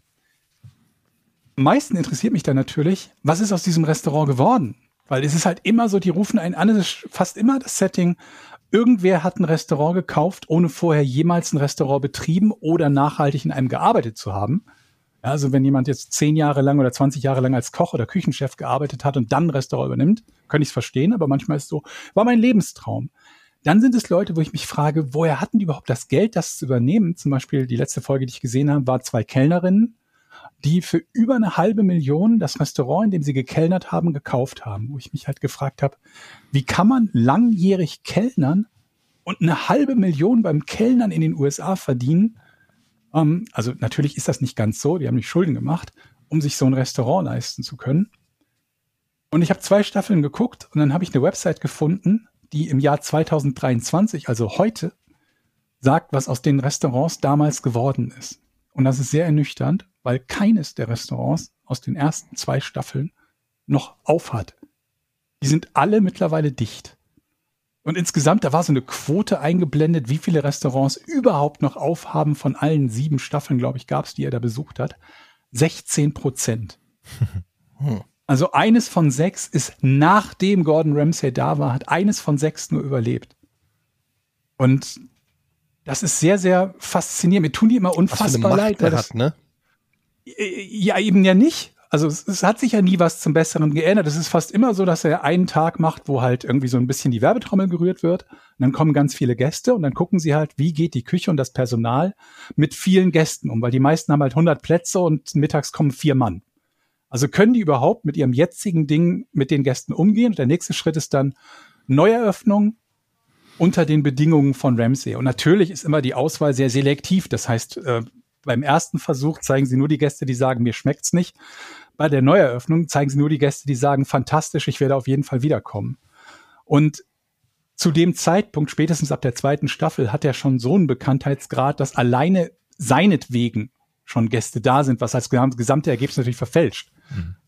Am meisten interessiert mich dann natürlich, was ist aus diesem Restaurant geworden? Weil es ist halt immer so, die rufen einen an, es ist fast immer das Setting, irgendwer hat ein Restaurant gekauft, ohne vorher jemals ein Restaurant betrieben oder nachhaltig in einem gearbeitet zu haben. Also wenn jemand jetzt zehn Jahre lang oder 20 Jahre lang als Koch oder Küchenchef gearbeitet hat und dann ein Restaurant übernimmt, könnte ich es verstehen, aber manchmal ist es so, war mein Lebenstraum. Dann sind es Leute, wo ich mich frage, woher hatten die überhaupt das Geld, das zu übernehmen? Zum Beispiel die letzte Folge, die ich gesehen habe, war zwei Kellnerinnen, die für über eine halbe Million das Restaurant, in dem sie gekellnert haben, gekauft haben. Wo ich mich halt gefragt habe, wie kann man langjährig kellnern und eine halbe Million beim Kellnern in den USA verdienen? Ähm, also natürlich ist das nicht ganz so, die haben nicht Schulden gemacht, um sich so ein Restaurant leisten zu können. Und ich habe zwei Staffeln geguckt und dann habe ich eine Website gefunden, die im Jahr 2023, also heute, sagt, was aus den Restaurants damals geworden ist. Und das ist sehr ernüchternd, weil keines der Restaurants aus den ersten zwei Staffeln noch aufhat. Die sind alle mittlerweile dicht. Und insgesamt, da war so eine Quote eingeblendet, wie viele Restaurants überhaupt noch aufhaben von allen sieben Staffeln, glaube ich, gab es, die er da besucht hat. 16 Prozent. Also eines von sechs ist, nachdem Gordon Ramsay da war, hat eines von sechs nur überlebt. Und das ist sehr, sehr faszinierend. Mir tun die immer unfassbar leid. hat, ne? Ja, eben ja nicht. Also es, es hat sich ja nie was zum Besseren geändert. Es ist fast immer so, dass er einen Tag macht, wo halt irgendwie so ein bisschen die Werbetrommel gerührt wird. Und dann kommen ganz viele Gäste und dann gucken sie halt, wie geht die Küche und das Personal mit vielen Gästen um, weil die meisten haben halt 100 Plätze und mittags kommen vier Mann. Also können die überhaupt mit ihrem jetzigen Ding mit den Gästen umgehen? Und der nächste Schritt ist dann Neueröffnung unter den Bedingungen von Ramsey. Und natürlich ist immer die Auswahl sehr selektiv. Das heißt, äh, beim ersten Versuch zeigen sie nur die Gäste, die sagen, mir schmeckt's nicht. Bei der Neueröffnung zeigen sie nur die Gäste, die sagen, fantastisch, ich werde auf jeden Fall wiederkommen. Und zu dem Zeitpunkt, spätestens ab der zweiten Staffel, hat er schon so einen Bekanntheitsgrad, dass alleine seinetwegen schon Gäste da sind, was als gesam- gesamte Ergebnis natürlich verfälscht.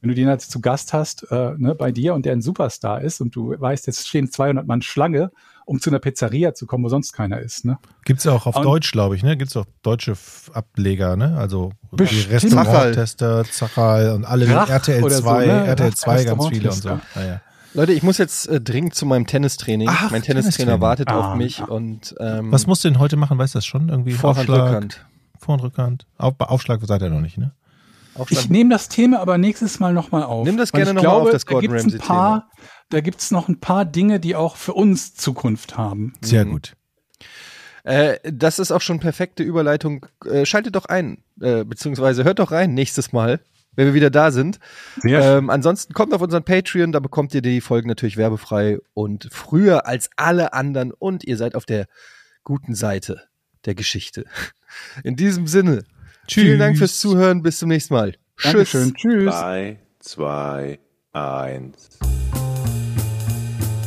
Wenn du den halt zu Gast hast, äh, ne, bei dir und der ein Superstar ist und du weißt, jetzt stehen 200 Mann Schlange, um zu einer Pizzeria zu kommen, wo sonst keiner ist, ne? Gibt's auch auf Und- Deutsch, glaube ich, ne? Gibt's auch deutsche Ableger, ne? Also. Restauranttester, Zachal und alle Rach RTL oder 2, so, ne? RTL Rach 2 ganz viele und so. Restauranttester. Ja, ja. Leute, ich muss jetzt äh, dringend zu meinem Tennistraining. Ach, mein Tennistrainer Tennistraining. wartet Ah, auf mich ja. und ähm, Was musst du denn heute machen? Weißt du das schon? Irgendwie Vorhand, Aufschlag, Rückhand. Vor- und Rückhand. Auf, bei Aufschlag seid ihr noch nicht, ne? Aufschlag. Ich nehme das Thema aber nächstes Mal nochmal auf. Nimm das gerne ich noch mal glaube, auf, das da Gordon gibt's ein Ramsay-Thema. Da gibt's noch ein paar Dinge, die auch für uns Zukunft haben. Sehr Mhm. gut. Äh, das ist auch schon perfekte Überleitung. Äh, schaltet doch ein, äh, beziehungsweise hört doch rein nächstes Mal, wenn wir wieder da sind. Ähm, ansonsten kommt auf unseren Patreon, da bekommt ihr die Folgen natürlich werbefrei und früher als alle anderen und ihr seid auf der guten Seite der Geschichte. In diesem Sinne, vielen Dank fürs Zuhören, bis zum nächsten Mal. Dankeschön. Tschüss. 3, 2, 1.